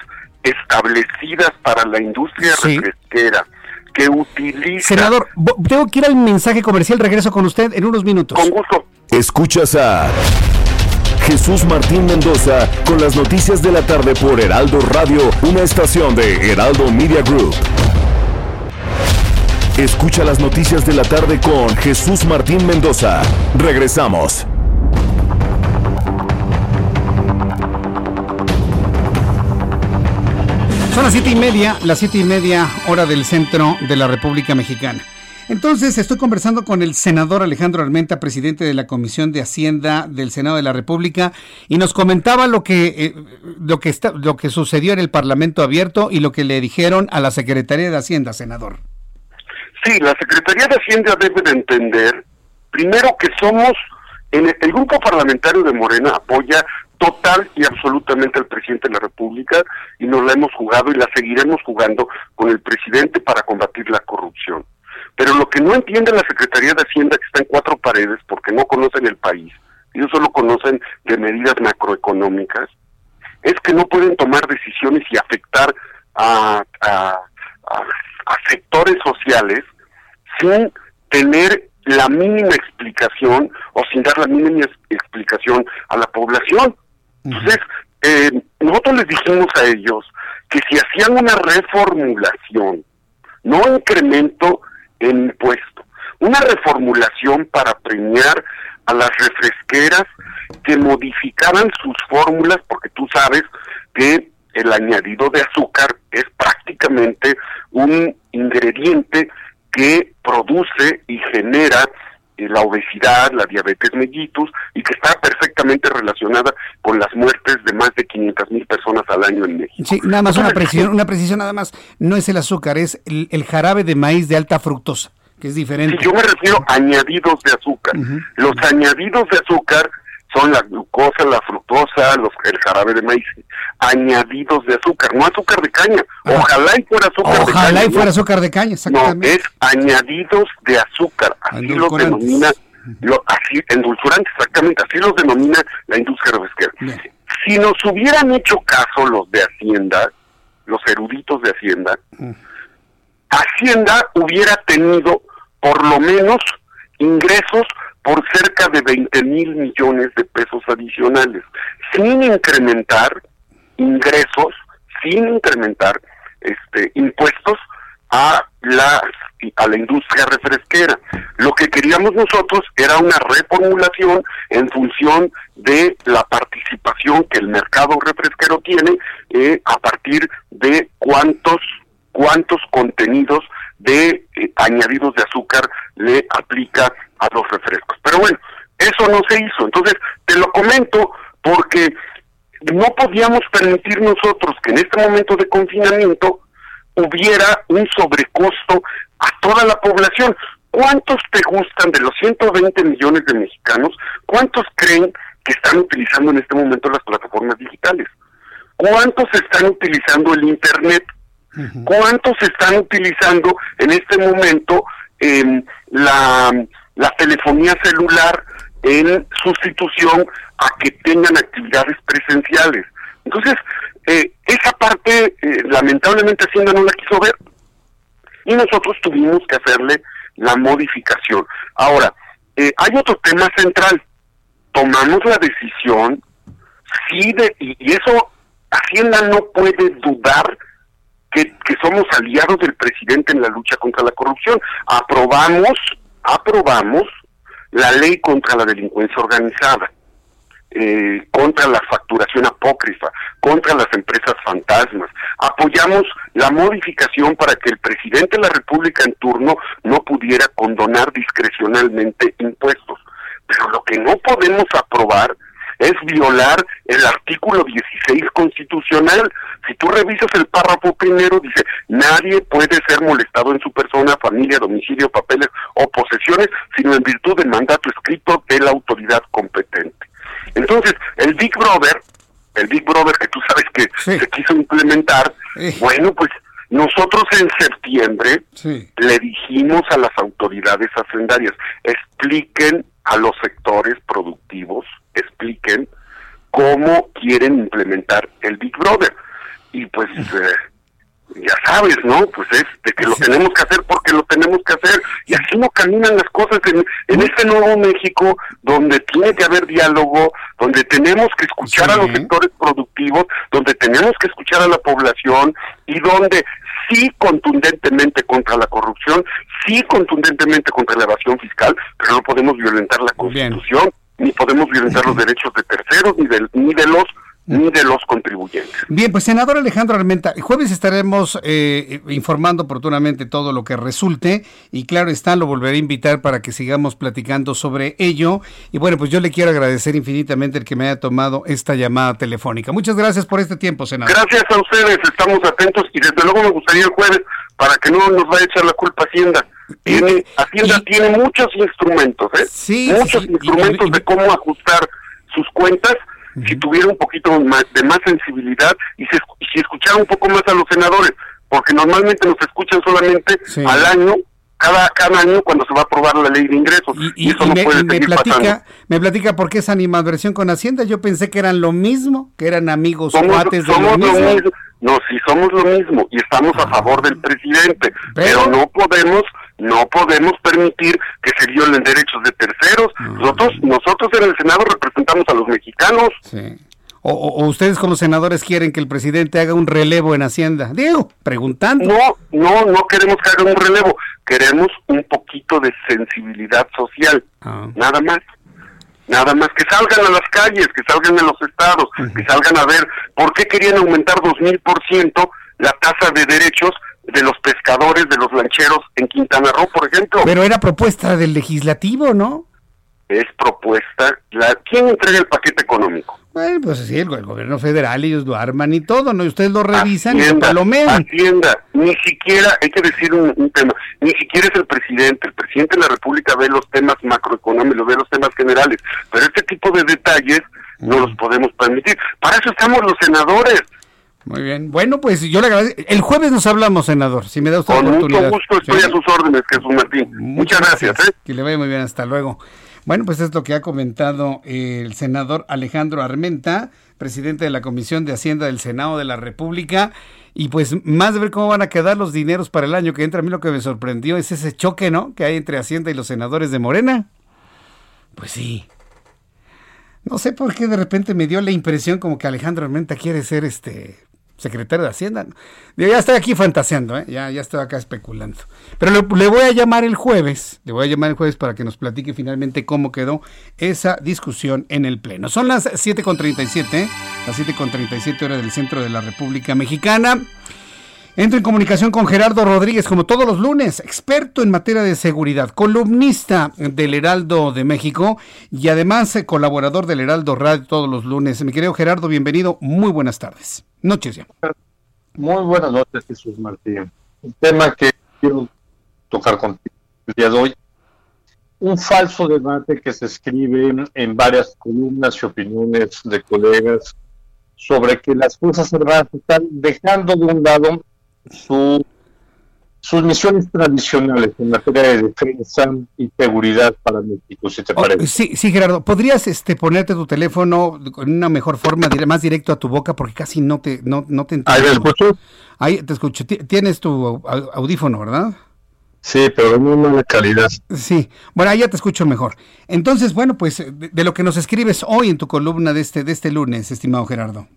establecidas para la industria refresquera que utiliza...
Senador, tengo que ir al mensaje comercial, regreso con usted en unos minutos.
Con gusto.
Escuchas a Jesús Martín Mendoza con las noticias de la tarde por Heraldo Radio, una estación de Heraldo Media Group. Escucha las noticias de la tarde con Jesús Martín Mendoza. Regresamos.
Son las siete y media, las siete y media hora del centro de la República Mexicana. Entonces estoy conversando con el senador Alejandro Armenta, presidente de la Comisión de Hacienda del Senado de la República, y nos comentaba lo que eh, lo que está, lo que sucedió en el Parlamento Abierto y lo que le dijeron a la Secretaría de Hacienda, senador.
Sí, la Secretaría de Hacienda debe de entender, primero que somos, en el, grupo parlamentario de Morena apoya total y absolutamente al presidente de la República y nos la hemos jugado y la seguiremos jugando con el presidente para combatir la corrupción. Pero lo que no entiende la Secretaría de Hacienda, que está en cuatro paredes porque no conocen el país, ellos solo conocen de medidas macroeconómicas, es que no pueden tomar decisiones y afectar a, a a sectores sociales sin tener la mínima explicación o sin dar la mínima explicación a la población. Entonces, eh, nosotros les dijimos a ellos que si hacían una reformulación, no incremento en impuesto, una reformulación para premiar a las refresqueras que modificaran sus fórmulas, porque tú sabes que el añadido de azúcar es prácticamente un ingrediente que produce y genera la obesidad, la diabetes mellitus y que está perfectamente relacionada con las muertes de más de 500 mil personas al año en México.
Sí, nada más una precisión, una precisión nada más, no es el azúcar, es el, jarabe de maíz de alta fructosa, que es diferente.
Sí, yo me refiero a añadidos de azúcar. Los añadidos de azúcar son la glucosa, la fructosa, los, el jarabe de maíz, añadidos de azúcar, no azúcar de caña. Ojalá y fuera azúcar
de caña. Ojalá y fuera azúcar de caña,
exactamente. No, es añadidos de azúcar, así los denomina, lo, así, endulzurantes, exactamente, así los denomina la industria refresquera. Si nos hubieran hecho caso los de Hacienda, los eruditos de Hacienda, mm. Hacienda hubiera tenido por lo menos ingresos por cerca de 20 mil millones de pesos adicionales, sin incrementar ingresos, sin incrementar este impuestos a las a la industria refresquera. Lo que queríamos nosotros era una reformulación en función de la participación que el mercado refresquero tiene eh, a partir de cuántos cuántos contenidos de eh, añadidos de azúcar le aplica a los refrescos. Pero bueno, eso no se hizo. Entonces, te lo comento porque no podíamos permitir nosotros que en este momento de confinamiento hubiera un sobrecosto a toda la población. ¿Cuántos te gustan de los 120 millones de mexicanos? ¿Cuántos creen que están utilizando en este momento las plataformas digitales? ¿Cuántos están utilizando el Internet? ¿Cuántos están utilizando en este momento em, la, la telefonía celular en sustitución a que tengan actividades presenciales? Entonces, eh, esa parte, eh, lamentablemente Hacienda no la quiso ver y nosotros tuvimos que hacerle la modificación. Ahora, eh, hay otro tema central. Tomamos la decisión, sí, de, y eso Hacienda no puede dudar que, que somos aliados del presidente en la lucha contra la corrupción. Aprobamos, aprobamos la ley contra la delincuencia organizada eh, contra la facturación apócrifa, contra las empresas fantasmas. Apoyamos la modificación para que el presidente de la República en turno no pudiera condonar discrecionalmente impuestos. Pero lo que no podemos aprobar es violar el artículo 16 constitucional. Si tú revisas el párrafo primero, dice, nadie puede ser molestado en su persona, familia, domicilio, papeles o posesiones, sino en virtud del mandato escrito de la autoridad competente. Entonces, el Big Brother, el Big Brother que tú sabes que se quiso implementar, bueno, pues nosotros en septiembre le dijimos a las autoridades hacendarias, expliquen a los sectores productivos, expliquen cómo quieren implementar el Big Brother. Y pues eh, ya sabes, ¿no? Pues es de que lo tenemos que hacer porque lo tenemos que hacer. Y así no caminan las cosas en, en este nuevo México, donde tiene que haber diálogo, donde tenemos que escuchar a los sectores productivos, donde tenemos que escuchar a la población y donde sí contundentemente contra la corrupción, sí contundentemente contra la evasión fiscal, pero no podemos violentar la Constitución, ni podemos violentar los derechos de terceros, ni de, ni de los ni de los contribuyentes.
Bien, pues senador Alejandro Armenta, el jueves estaremos eh, informando oportunamente todo lo que resulte y claro está, lo volveré a invitar para que sigamos platicando sobre ello. Y bueno, pues yo le quiero agradecer infinitamente el que me haya tomado esta llamada telefónica. Muchas gracias por este tiempo, senador.
Gracias a ustedes, estamos atentos y desde luego me gustaría el jueves para que no nos vaya a echar la culpa Hacienda. Tiene, Hacienda tiene muchos instrumentos, ¿eh?
Sí,
muchos
sí,
instrumentos
y- y-
de cómo ajustar sus cuentas si tuviera un poquito más, de más sensibilidad y, se, y si escuchara un poco más a los senadores, porque normalmente nos escuchan solamente al año, cada, cada año cuando se va a aprobar la ley de ingresos. Y,
Y,
eso
y
no
me,
puede
me platica,
pasando.
me platica por qué esa animadversión con Hacienda. Yo pensé que eran lo mismo, que eran amigos
Somos,
cuates de
somos
lo
lo
mismo.
mismo. No, sí somos lo mismo y estamos a favor del presidente,
Pero-
pero, no podemos no podemos permitir que se violen derechos de terceros. Nosotros nosotros en el Senado representamos a los mexicanos.
O, o- o ustedes como senadores quieren que el presidente haga un relevo en Hacienda. Diego, preguntando.
No, no, no queremos que haga un relevo, queremos un poquito de sensibilidad social, nada más. Nada más que salgan a las calles, que salgan a los estados, que salgan a ver por qué querían aumentar dos mil por ciento la tasa de derechos de los pescadores, de los lancheros en Quintana Roo, por ejemplo.
Pero era propuesta del legislativo, ¿no?
Es propuesta, la, ¿quién entrega el paquete económico?
Bueno, pues sí, el, el gobierno federal, ellos lo arman y todo, ¿no? Y ustedes lo revisan y lo
Hacienda,
palomean.
Hacienda, ni siquiera, hay que decir un, un tema, ni siquiera es el presidente, el presidente de la República ve los temas macroeconómicos, ve los temas generales, pero este tipo de detalles no los podemos permitir. Para eso estamos los senadores.
Muy bien. Bueno, pues yo le agradezco. El jueves nos hablamos, senador, si me da usted
Con mucho
oportunidad.
gusto estoy
¿Sí?
a sus órdenes, Jesús Martín. Muchas gracias. ¿eh?
Que le vaya muy bien, hasta luego. Bueno, pues es lo que ha comentado el senador Alejandro Armenta, presidente de la Comisión de Hacienda del Senado de la República. Y pues más de ver cómo van a quedar los dineros para el año que entra, a mí lo que me sorprendió es ese choque, ¿no? Que hay entre Hacienda y los senadores de Morena. Pues sí. No sé por qué de repente me dio la impresión como que Alejandro Armenta quiere ser este secretario de Hacienda. Ya estoy aquí fantaseando, ¿eh? ya, ya estoy acá especulando. Pero le, le, voy a llamar el jueves, le voy a llamar el jueves para que nos platique finalmente cómo quedó esa discusión en el Pleno. Son las 7.37, ¿eh? las 7.37 horas del centro de la República Mexicana. Entro en comunicación con Gerardo Rodríguez, como todos los lunes, experto en materia de seguridad, columnista del Heraldo de México y además eh, colaborador del Heraldo Radio todos los lunes. Mi querido Gerardo, bienvenido. Muy buenas tardes. Noches ya.
Muy buenas noches, Jesús Martín. Un tema que quiero tocar contigo el día de hoy. Un falso debate que se escribe en varias columnas y opiniones de colegas sobre que las Fuerzas Armadas están dejando de un lado su, sus misiones tradicionales en materia de defensa y seguridad para México, si te
oh,
parece.
Sí, sí, Gerardo. ¿Podrías este, ponerte tu teléfono con una mejor forma, más directo a tu boca, porque casi no te, no, no te entiendo.
¿Ahí me escucho?
Ahí te escucho. Tienes tu audífono, ¿verdad?
Sí, pero de muy mala calidad.
Sí, bueno, ahí ya te escucho mejor. Entonces, bueno, pues de, de, lo que nos escribes hoy en tu columna de este, de este lunes, estimado Gerardo.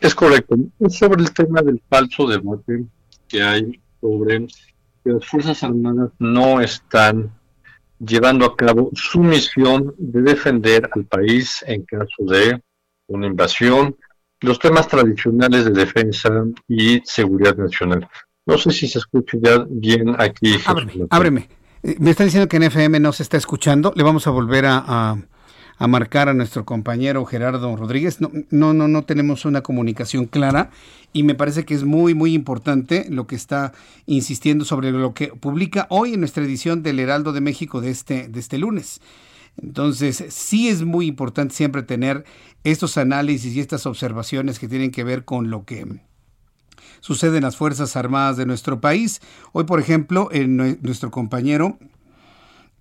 Es correcto. Es sobre el tema del falso debate que hay sobre que las Fuerzas Armadas no están llevando a cabo su misión de defender al país en caso de una invasión, los temas tradicionales de defensa y seguridad nacional. No sé si se escucha ya bien aquí.
Ábreme, ábreme. Eh, me está diciendo que en FM no se está escuchando. Le vamos a volver a, a, a marcar a nuestro compañero Gerardo Rodríguez. No, no, no, no tenemos una comunicación clara y me parece que es muy, muy importante lo que está insistiendo sobre lo que publica hoy en nuestra edición del Heraldo de México de este, de este lunes. Entonces, sí es muy importante siempre tener estos análisis y estas observaciones que tienen que ver con lo que sucede en las Fuerzas Armadas de nuestro país. Hoy, por ejemplo, en nuestro compañero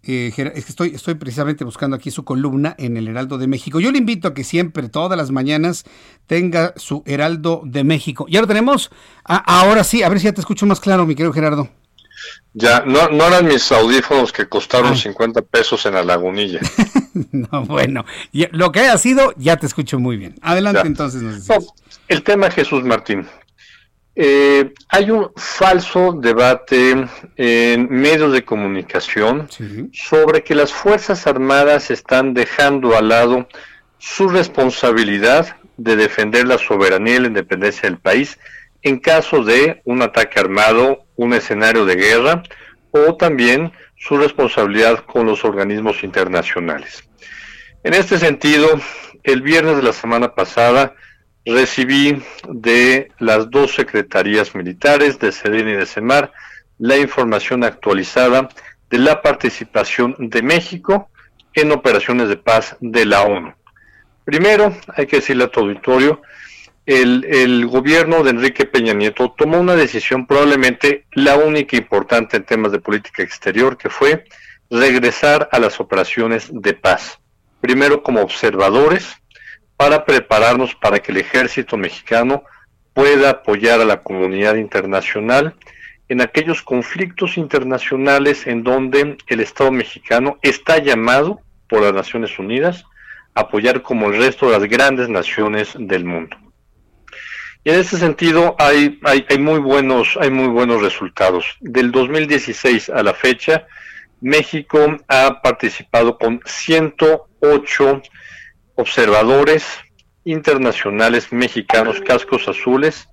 eh, es que estoy, estoy precisamente buscando aquí su columna en el Heraldo de México. Yo le invito a que siempre, todas las mañanas, tenga su Heraldo de México. ¿Ya lo tenemos? Ah, ahora sí, a ver si ya te escucho más claro, mi querido Gerardo.
Ya, no, no eran mis audífonos que costaron 50 pesos en la lagunilla.
no, bueno, lo que haya sido, ya te escucho muy bien. Adelante
Ya.
entonces. Nos
No, el tema Jesús Martín. Eh, hay un falso debate en medios de comunicación sobre que las Fuerzas Armadas están dejando al lado su responsabilidad de defender la soberanía y la independencia del país en caso de un ataque armado, un escenario de guerra o también su responsabilidad con los organismos internacionales. En este sentido, el viernes de la semana pasada recibí de las dos secretarías militares, de SEDEN y de CEMAR, la información actualizada de la participación de México en operaciones de paz de la ONU. Primero, hay que decirle a tu auditorio, el, el gobierno de Enrique Peña Nieto tomó una decisión probablemente la única importante en temas de política exterior, que fue regresar a las operaciones de paz. Primero como observadores, para prepararnos para que el ejército mexicano pueda apoyar a la comunidad internacional en aquellos conflictos internacionales en donde el Estado mexicano está llamado por las Naciones Unidas a apoyar como el resto de las grandes naciones del mundo. Y en ese sentido hay, hay, muy buenos, hay muy buenos resultados. Del 2016 a la fecha, México ha participado con 108 observadores internacionales mexicanos cascos azules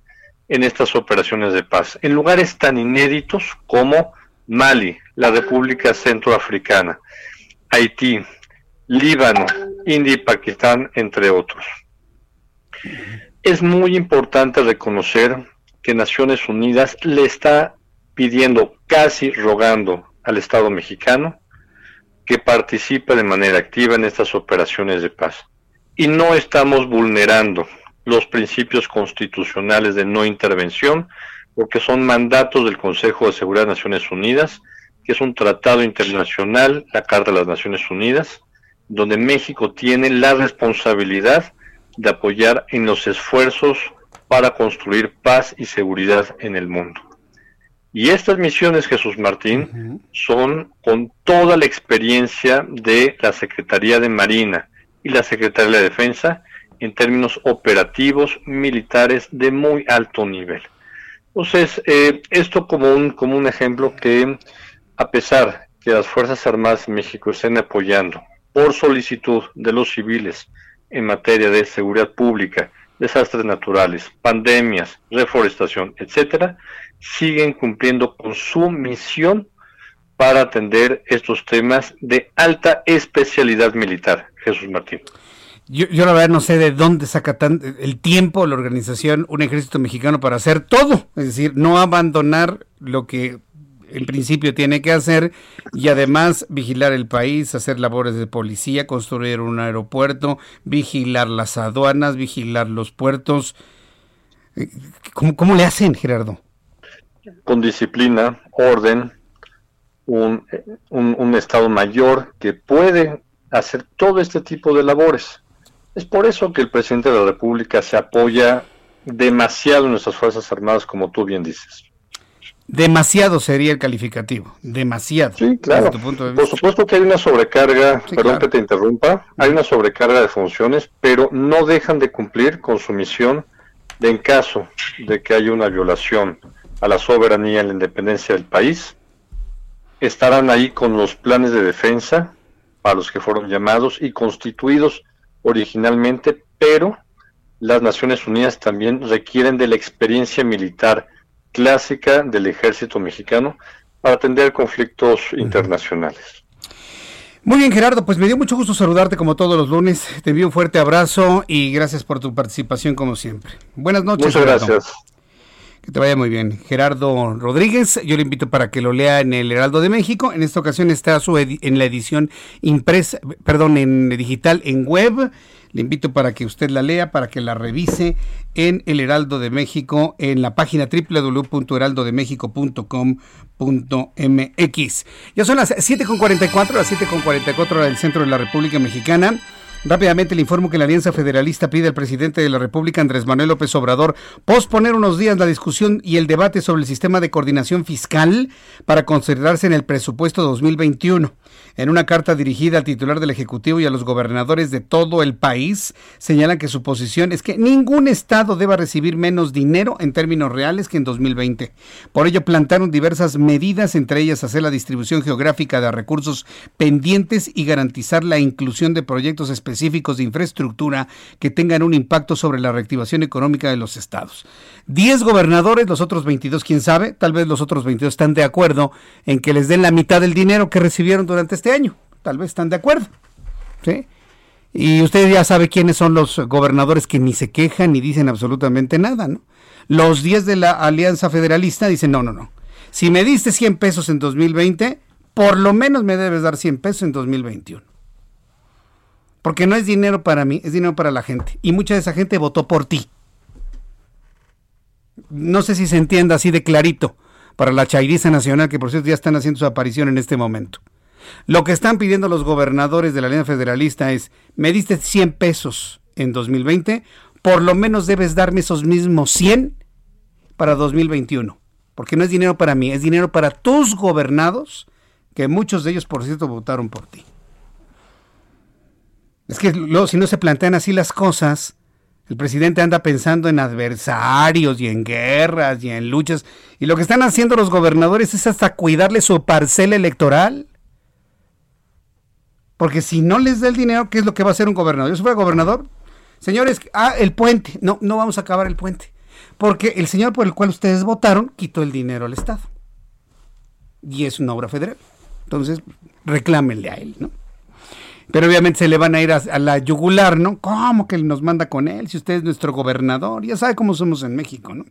en estas operaciones de paz, en lugares tan inéditos como Mali, la República Centroafricana, Haití, Líbano, India y Pakistán, entre otros. Es muy importante reconocer que Naciones Unidas le está pidiendo, casi rogando al Estado mexicano que participe de manera activa en estas operaciones de paz. Y no estamos vulnerando los principios constitucionales de no intervención, porque son mandatos del Consejo de Seguridad de Naciones Unidas, que es un tratado internacional, la Carta de las Naciones Unidas, donde México tiene la responsabilidad de apoyar en los esfuerzos para construir paz y seguridad en el mundo. Y estas misiones, Jesús Martín, son con toda la experiencia de la Secretaría de Marina y la Secretaría de Defensa en términos operativos militares de muy alto nivel. Entonces, eh, esto como un, como un ejemplo que, a pesar que las Fuerzas Armadas de México estén apoyando por solicitud de los civiles en materia de seguridad pública, desastres naturales, pandemias, reforestación, etcétera, siguen cumpliendo con su misión para atender estos temas de alta especialidad militar. Jesús Martín.
Yo, yo, la verdad no sé de dónde saca tan, el tiempo la organización, un ejército mexicano para hacer todo, es decir, no abandonar lo que en principio tiene que hacer y además vigilar el país, hacer labores de policía, construir un aeropuerto, vigilar las aduanas, vigilar los puertos. ¿Cómo, cómo le hacen, Gerardo?
Con disciplina, orden, un, un, un Estado mayor que puede hacer todo este tipo de labores. Es por eso que el presidente de la República se apoya demasiado en nuestras Fuerzas Armadas, como tú bien dices.
Demasiado sería el calificativo, demasiado.
Sí, claro. Por supuesto que hay una sobrecarga, sí, perdón claro. que te interrumpa, hay una sobrecarga de funciones, pero no dejan de cumplir con su misión de en caso de que haya una violación a la soberanía y la independencia del país, estarán ahí con los planes de defensa para los que fueron llamados y constituidos originalmente, pero las Naciones Unidas también requieren de la experiencia militar clásica del ejército mexicano para atender conflictos internacionales.
Muy bien, Gerardo, pues me dio mucho gusto saludarte como todos los lunes. Te envío un fuerte abrazo y gracias por tu participación como siempre. Buenas noches.
Muchas
Gerardo.
gracias.
Que te vaya muy bien. Gerardo Rodríguez, yo le invito para que lo lea en el Heraldo de México. En esta ocasión está su en la edición impresa, perdón, en digital en web. Le invito para que usted la lea, para que la revise en el Heraldo de México, en la página www.heraldodemexico.com.mx. Ya son las 7.44, las 7.44 hora del centro de la República Mexicana. Rápidamente le informo que la Alianza Federalista pide al presidente de la República, Andrés Manuel López Obrador, posponer unos días la discusión y el debate sobre el sistema de coordinación fiscal para considerarse en el presupuesto 2021. En una carta dirigida al titular del Ejecutivo y a los gobernadores de todo el país, señalan que su posición es que ningún Estado deba recibir menos dinero en términos reales que en 2020. Por ello, plantaron diversas medidas, entre ellas hacer la distribución geográfica de recursos pendientes y garantizar la inclusión de proyectos específicos de infraestructura que tengan un impacto sobre la reactivación económica de los estados. 10 gobernadores, los otros 22, quién sabe, tal vez los otros 22 están de acuerdo en que les den la mitad del dinero que recibieron durante este año. Tal vez están de acuerdo. ¿sí? Y usted ya sabe quiénes son los gobernadores que ni se quejan ni dicen absolutamente nada, ¿no? Los 10 de la Alianza Federalista dicen, no, no, no. Si me diste 100 pesos en 2020, por lo menos me debes dar 100 pesos en 2021. Porque no es dinero para mí, es dinero para la gente. Y mucha de esa gente votó por ti. No sé si se entienda así de clarito para la Chairiza Nacional, que por cierto ya están haciendo su aparición en este momento. Lo que están pidiendo los gobernadores de la Alianza Federalista es, me diste 100 pesos en 2020, por lo menos debes darme esos mismos 100 para 2021. Porque no es dinero para mí, es dinero para tus gobernados, que muchos de ellos, por cierto, votaron por ti. Es que luego, si no se plantean así las cosas, el presidente anda pensando en adversarios y en guerras y en luchas. Y lo que están haciendo los gobernadores es hasta cuidarle su parcela electoral. Porque si no les da el dinero, ¿qué es lo que va a hacer un gobernador? Yo si fuera gobernador, señores, ah, el puente. No, no vamos a acabar el puente. Porque el señor por el cual ustedes votaron quitó el dinero al Estado. Y es una obra federal. Entonces, reclámenle a él, ¿no? Pero obviamente se le van a ir a, la yugular, ¿no? ¿Cómo que nos manda con él? Si usted es nuestro gobernador, ya sabe cómo somos en México, ¿no?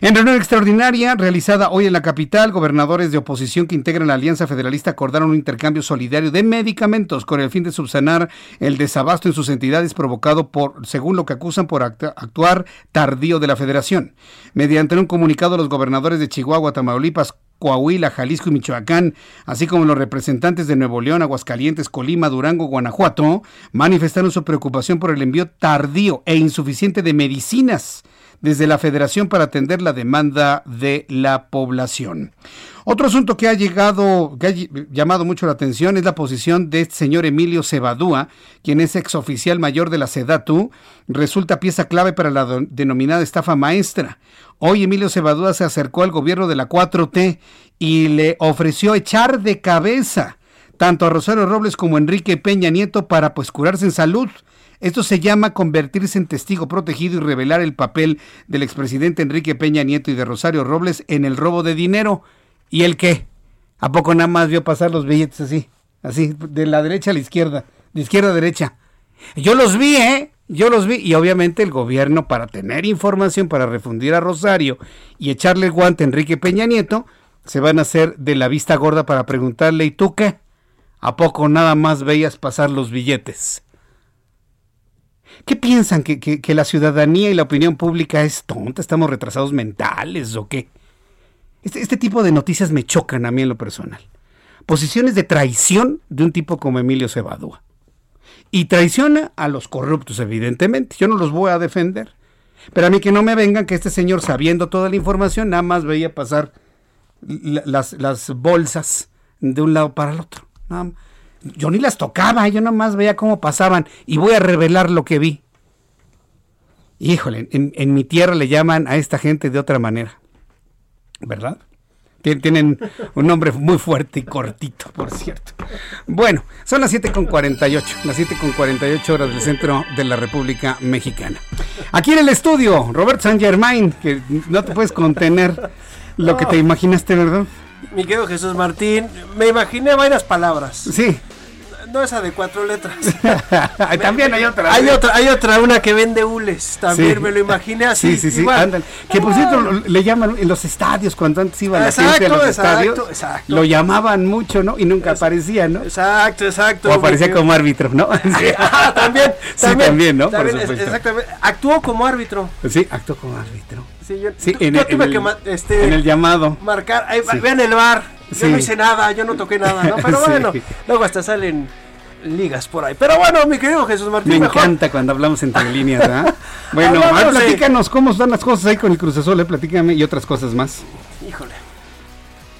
En reunión extraordinaria realizada hoy en la capital, gobernadores de oposición que integran la Alianza Federalista acordaron un intercambio solidario de medicamentos con el fin de subsanar el desabasto en sus entidades provocado por, según lo que acusan, por actuar tardío de la federación. Mediante un comunicado, los gobernadores de Chihuahua, Tamaulipas, Coahuila, Jalisco y Michoacán, así como los representantes de Nuevo León, Aguascalientes, Colima, Durango, Guanajuato, manifestaron su preocupación por el envío tardío e insuficiente de medicinas desde la Federación para atender la demanda de la población. Otro asunto que ha llegado, que ha ll- llamado mucho la atención es la posición de este señor Emilio Cebadúa, quien es exoficial mayor de la SEDATU, resulta pieza clave para la denominada estafa maestra. Hoy Emilio Cebadúa se acercó al gobierno de la 4T y le ofreció echar de cabeza tanto a Rosario Robles como a Enrique Peña Nieto para pues curarse en salud. Esto se llama convertirse en testigo protegido y revelar el papel del expresidente Enrique Peña Nieto y de Rosario Robles en el robo de dinero. ¿Y el qué? ¿A poco nada más vio pasar los billetes así? Así, de la derecha a la izquierda, de izquierda a derecha. Yo los vi, ¿eh? Yo los vi. Y obviamente el gobierno, para tener información, para refundir a Rosario y echarle el guante a Enrique Peña Nieto, se van a hacer de la vista gorda para preguntarle, ¿y tú qué? ¿A poco nada más veías pasar los billetes? ¿Qué piensan? ¿Que, que, que la ciudadanía y la opinión pública es tonta? ¿Estamos retrasados mentales o qué? Este, este tipo de noticias me chocan a mí en lo personal. Posiciones de traición de un tipo como Emilio Cebadúa. Y traiciona a los corruptos, evidentemente. Yo no los voy a defender. Pero a mí que no me vengan que este señor, sabiendo toda la información, nada más veía pasar la- las, las bolsas de un lado para el otro. Yo ni las tocaba, yo nada más veía cómo pasaban y voy a revelar lo que vi. Híjole, en mi tierra le llaman a esta gente de otra manera. ¿Verdad? Tien- Tienen un nombre muy fuerte y cortito, por cierto. Bueno, son las 7.48, las 7.48 horas del centro de la República Mexicana. Aquí en el estudio, Robert San Germain, que no te puedes contener lo que te imaginaste, ¿verdad?
Mi querido Jesús Martín, me imaginé varias palabras.
Sí.
No esa de cuatro letras.
También hay otra.
Hay otra, hay otra, una que vende hules. También
Sí.
me lo imaginé así.
Sí, sí, sí,
igual.
ándale. Que por cierto le llaman en los estadios, cuando antes iba la gente a los
exacto,
estadios,
exacto.
lo llamaban mucho, ¿no? Y nunca aparecía, ¿no?
Exacto, exacto.
O aparecía como árbitro, ¿no? Sí.
Ah, también,
Sí, también, ¿no?
También,
supuesto.
exactamente. Actuó como árbitro.
Sí, actuó como árbitro.
Sí, yo,
Sí, en
yo
el-
tuve
en
que
el-
ma- este,
en el llamado.
marcar. Ahí,
Sí.
Vean el bar. Yo
Sí.
no hice nada, yo no toqué nada, ¿no? Pero
Sí.
bueno, luego hasta salen ligas por ahí. Pero bueno, mi querido Jesús Martín,
Me
mejor.
encanta cuando hablamos entre líneas, ¿verdad? Bueno,
Hablamos
a ver,
de-
platícanos cómo están las cosas ahí con el Cruz Azul, eh, platícame y otras cosas más.
Híjole.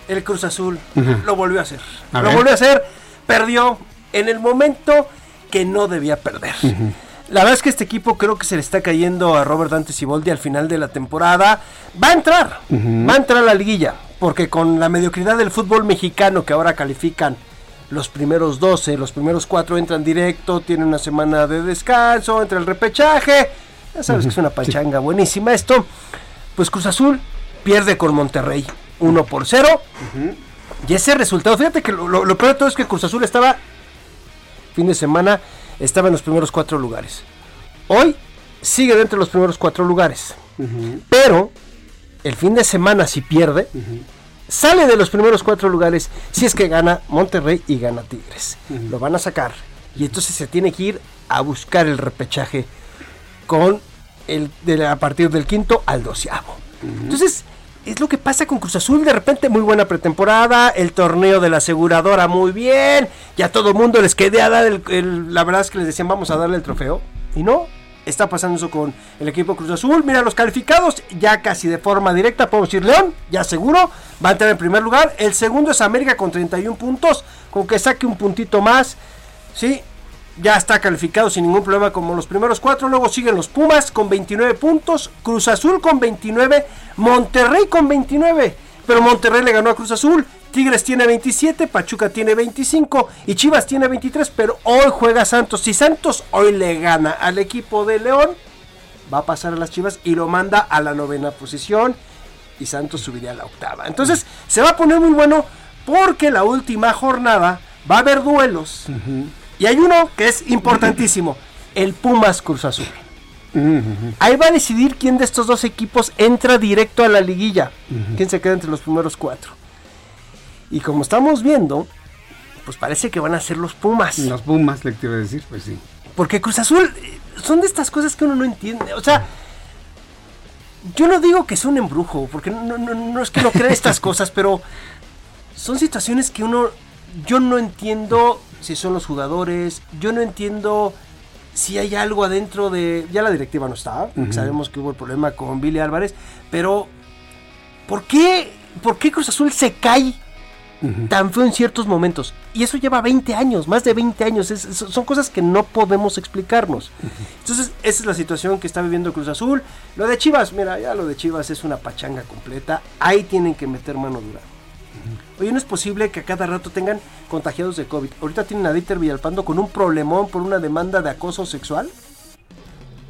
El Cruz Azul
Ajá.
lo volvió a hacer.
A
lo
ver.
volvió a hacer. Perdió en el momento que no debía perder. La verdad es que este equipo creo que se le está cayendo a Robert Dante Siboldi al final de la temporada. Va a entrar, va a entrar a la liguilla, porque con la mediocridad del fútbol mexicano que ahora califican los primeros 12, los primeros 4 entran directo, tienen una semana de descanso, entra el repechaje. Ya sabes que es una pachanga buenísima esto. Pues Cruz Azul pierde con Monterrey 1 por 0. Y ese resultado, fíjate que lo, lo- lo peor de todo es que Cruz Azul estaba, fin de semana, estaba en los primeros cuatro lugares. Hoy sigue dentro de los primeros cuatro lugares. Pero el fin de semana, si pierde, sale de los primeros cuatro lugares si es que gana Monterrey y gana Tigres. Lo van a sacar. Y entonces se tiene que ir a buscar el repechaje con el de a partir del quinto al doceavo. Entonces, es lo que pasa con Cruz Azul. De repente, muy buena pretemporada. El torneo de la aseguradora, muy bien. Ya todo el mundo les quedé a dar el, el- La verdad es que les decían, vamos a darle el trofeo. Y no. Está pasando eso con el equipo Cruz Azul. Mira, los calificados ya casi de forma directa. Podemos decir León, ya seguro. Va a entrar en primer lugar. El segundo es América con 31 puntos. Con que saque un puntito más. Sí, ya está calificado sin ningún problema como los primeros cuatro. Luego siguen los Pumas con 29 puntos, Cruz Azul con 29, Monterrey con 29. Pero Monterrey le ganó a Cruz Azul. Tigres tiene 27, Pachuca tiene 25 y Chivas tiene 23. Pero hoy juega Santos. Si Santos hoy le gana al equipo de León, va a pasar a las Chivas y lo manda a la novena posición. Y Santos subiría a la octava. Entonces se va a poner muy bueno porque la última jornada va a haber duelos. Y hay uno que es importantísimo, el Pumas Cruz Azul. Ahí va a decidir quién de estos dos equipos entra directo a la liguilla, quién se queda entre los primeros cuatro. Y como estamos viendo, pues parece que van a ser los Pumas.
Los Pumas, le a decir, pues sí.
Porque Cruz Azul eh, son de estas cosas que uno no entiende. O sea, yo no digo que es un embrujo, porque no- no es que no crea estas cosas, pero son situaciones que uno, yo no entiendo si son los jugadores, yo no entiendo si hay algo adentro de, ya la directiva no está, sabemos que hubo el problema con Billy Álvarez, pero ¿por qué ¿por qué Cruz Azul se cae tan feo en ciertos momentos? Y eso lleva 20 años, más de 20 años. Es- es- son cosas que no podemos explicarnos. Entonces, esa es la situación que está viviendo Cruz Azul. Lo de Chivas, mira, ya lo de Chivas es una pachanga completa. Ahí tienen que meter mano dura. Oye, no es posible que a cada rato tengan contagiados de COVID. Ahorita tienen a Dieter Villalpando con un problemón por una demanda de acoso sexual.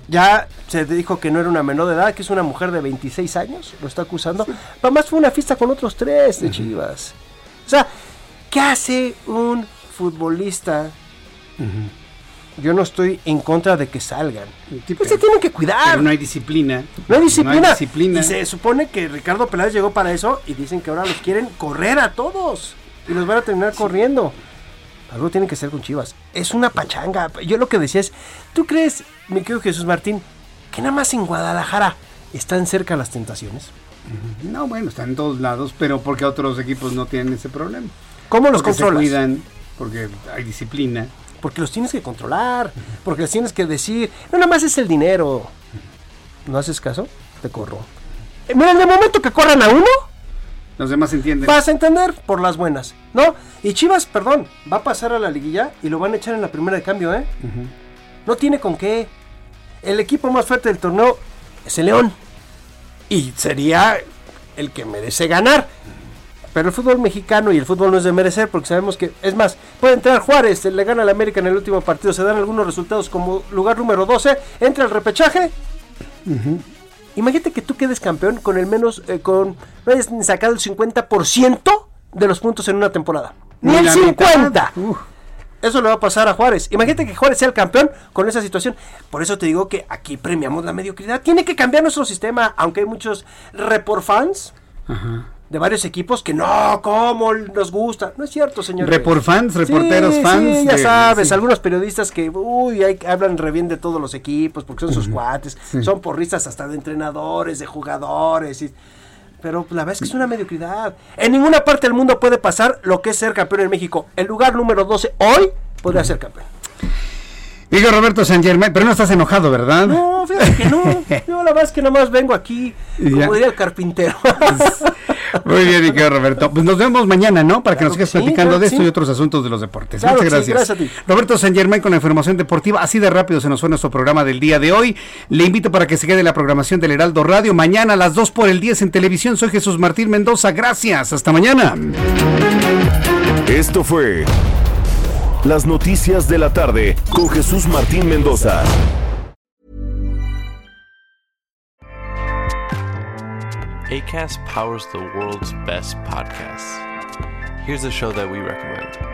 Ya se dijo que no era una menor de edad, que es una mujer de 26 años, lo está acusando. Además fue una fiesta con otros tres de Chivas. O sea, ¿qué hace un futbolista? Yo no estoy en contra de que salgan. Pues se tienen que cuidar.
Pero no hay disciplina.
No hay disciplina.
No hay disciplina.
Y se supone que Ricardo Peláez llegó para eso y dicen que ahora los quieren correr a todos. Y los van a terminar corriendo. Algo tiene que ser con Chivas. Es una pachanga. Yo lo que decía es, ¿tú crees, mi querido Jesús Martín, que nada más en Guadalajara están cerca las tentaciones?
No, bueno, están en todos lados, pero porque otros equipos no tienen ese problema.
¿Cómo los
porque
controlas?
Se cuidan, porque hay disciplina.
Porque los tienes que controlar, porque les tienes que decir, no nada más es el dinero. ¿No haces caso? Te corro. Eh, mira, en el momento que corran a uno,
Los demás entienden.
vas a entender por las buenas, ¿no? Y Chivas, perdón, va a pasar a la liguilla y lo van a echar en la primera de cambio, ¿eh? No tiene con qué. El equipo más fuerte del torneo es el León. Y sería el que merece ganar. Pero el fútbol mexicano y el fútbol no es de merecer porque sabemos que, es más, puede entrar Juárez, le gana al América en el último partido, se dan algunos resultados como lugar número 12, entra el repechaje. Imagínate que tú quedes campeón con el menos, eh, con, no hayas sacado el 50% de los puntos en una temporada. Ni
Ni
el
la
50. Eso le va a pasar a Juárez. Imagínate que Juárez sea el campeón con esa situación. Por eso te digo que aquí premiamos la mediocridad. Tiene que cambiar nuestro sistema, aunque hay muchos report fans de varios equipos que no, ¿cómo nos gusta? No es cierto, señor.
Report fans, reporteros fans
Sí, ya
de-
sabes,
sí.
algunos periodistas que, uy, hay- hablan re bien de todos los equipos porque son sus cuates. Son porristas hasta de entrenadores, de jugadores. y- pero la verdad es que es una mediocridad. En ninguna parte del mundo puede pasar lo que es ser campeón en México. El lugar número 12 hoy podría ser campeón.
Digo Roberto San Germán, pero no estás enojado, ¿verdad?
No, fíjate que no. Yo la verdad es que nada más vengo aquí,
ya.
como diría el carpintero.
Muy bien, mi querido Roberto. Pues nos vemos mañana, ¿no? Para que nos sigas
sí,
platicando
claro
de esto
sí.
y otros asuntos de los deportes.
Claro
Muchas
sí,
gracias.
gracias a ti.
Roberto San Germán con la información deportiva. Así de rápido se nos fue nuestro programa del día de hoy. Le invito para que se quede la programación del Heraldo Radio. Mañana a las 2 por el 10 en televisión. Soy Jesús Martín Mendoza. Gracias. Hasta mañana.
Esto fue Las Noticias de la Tarde con Jesús Martín Mendoza.
ACAST powers the world's best podcasts. Here's a show that we recommend.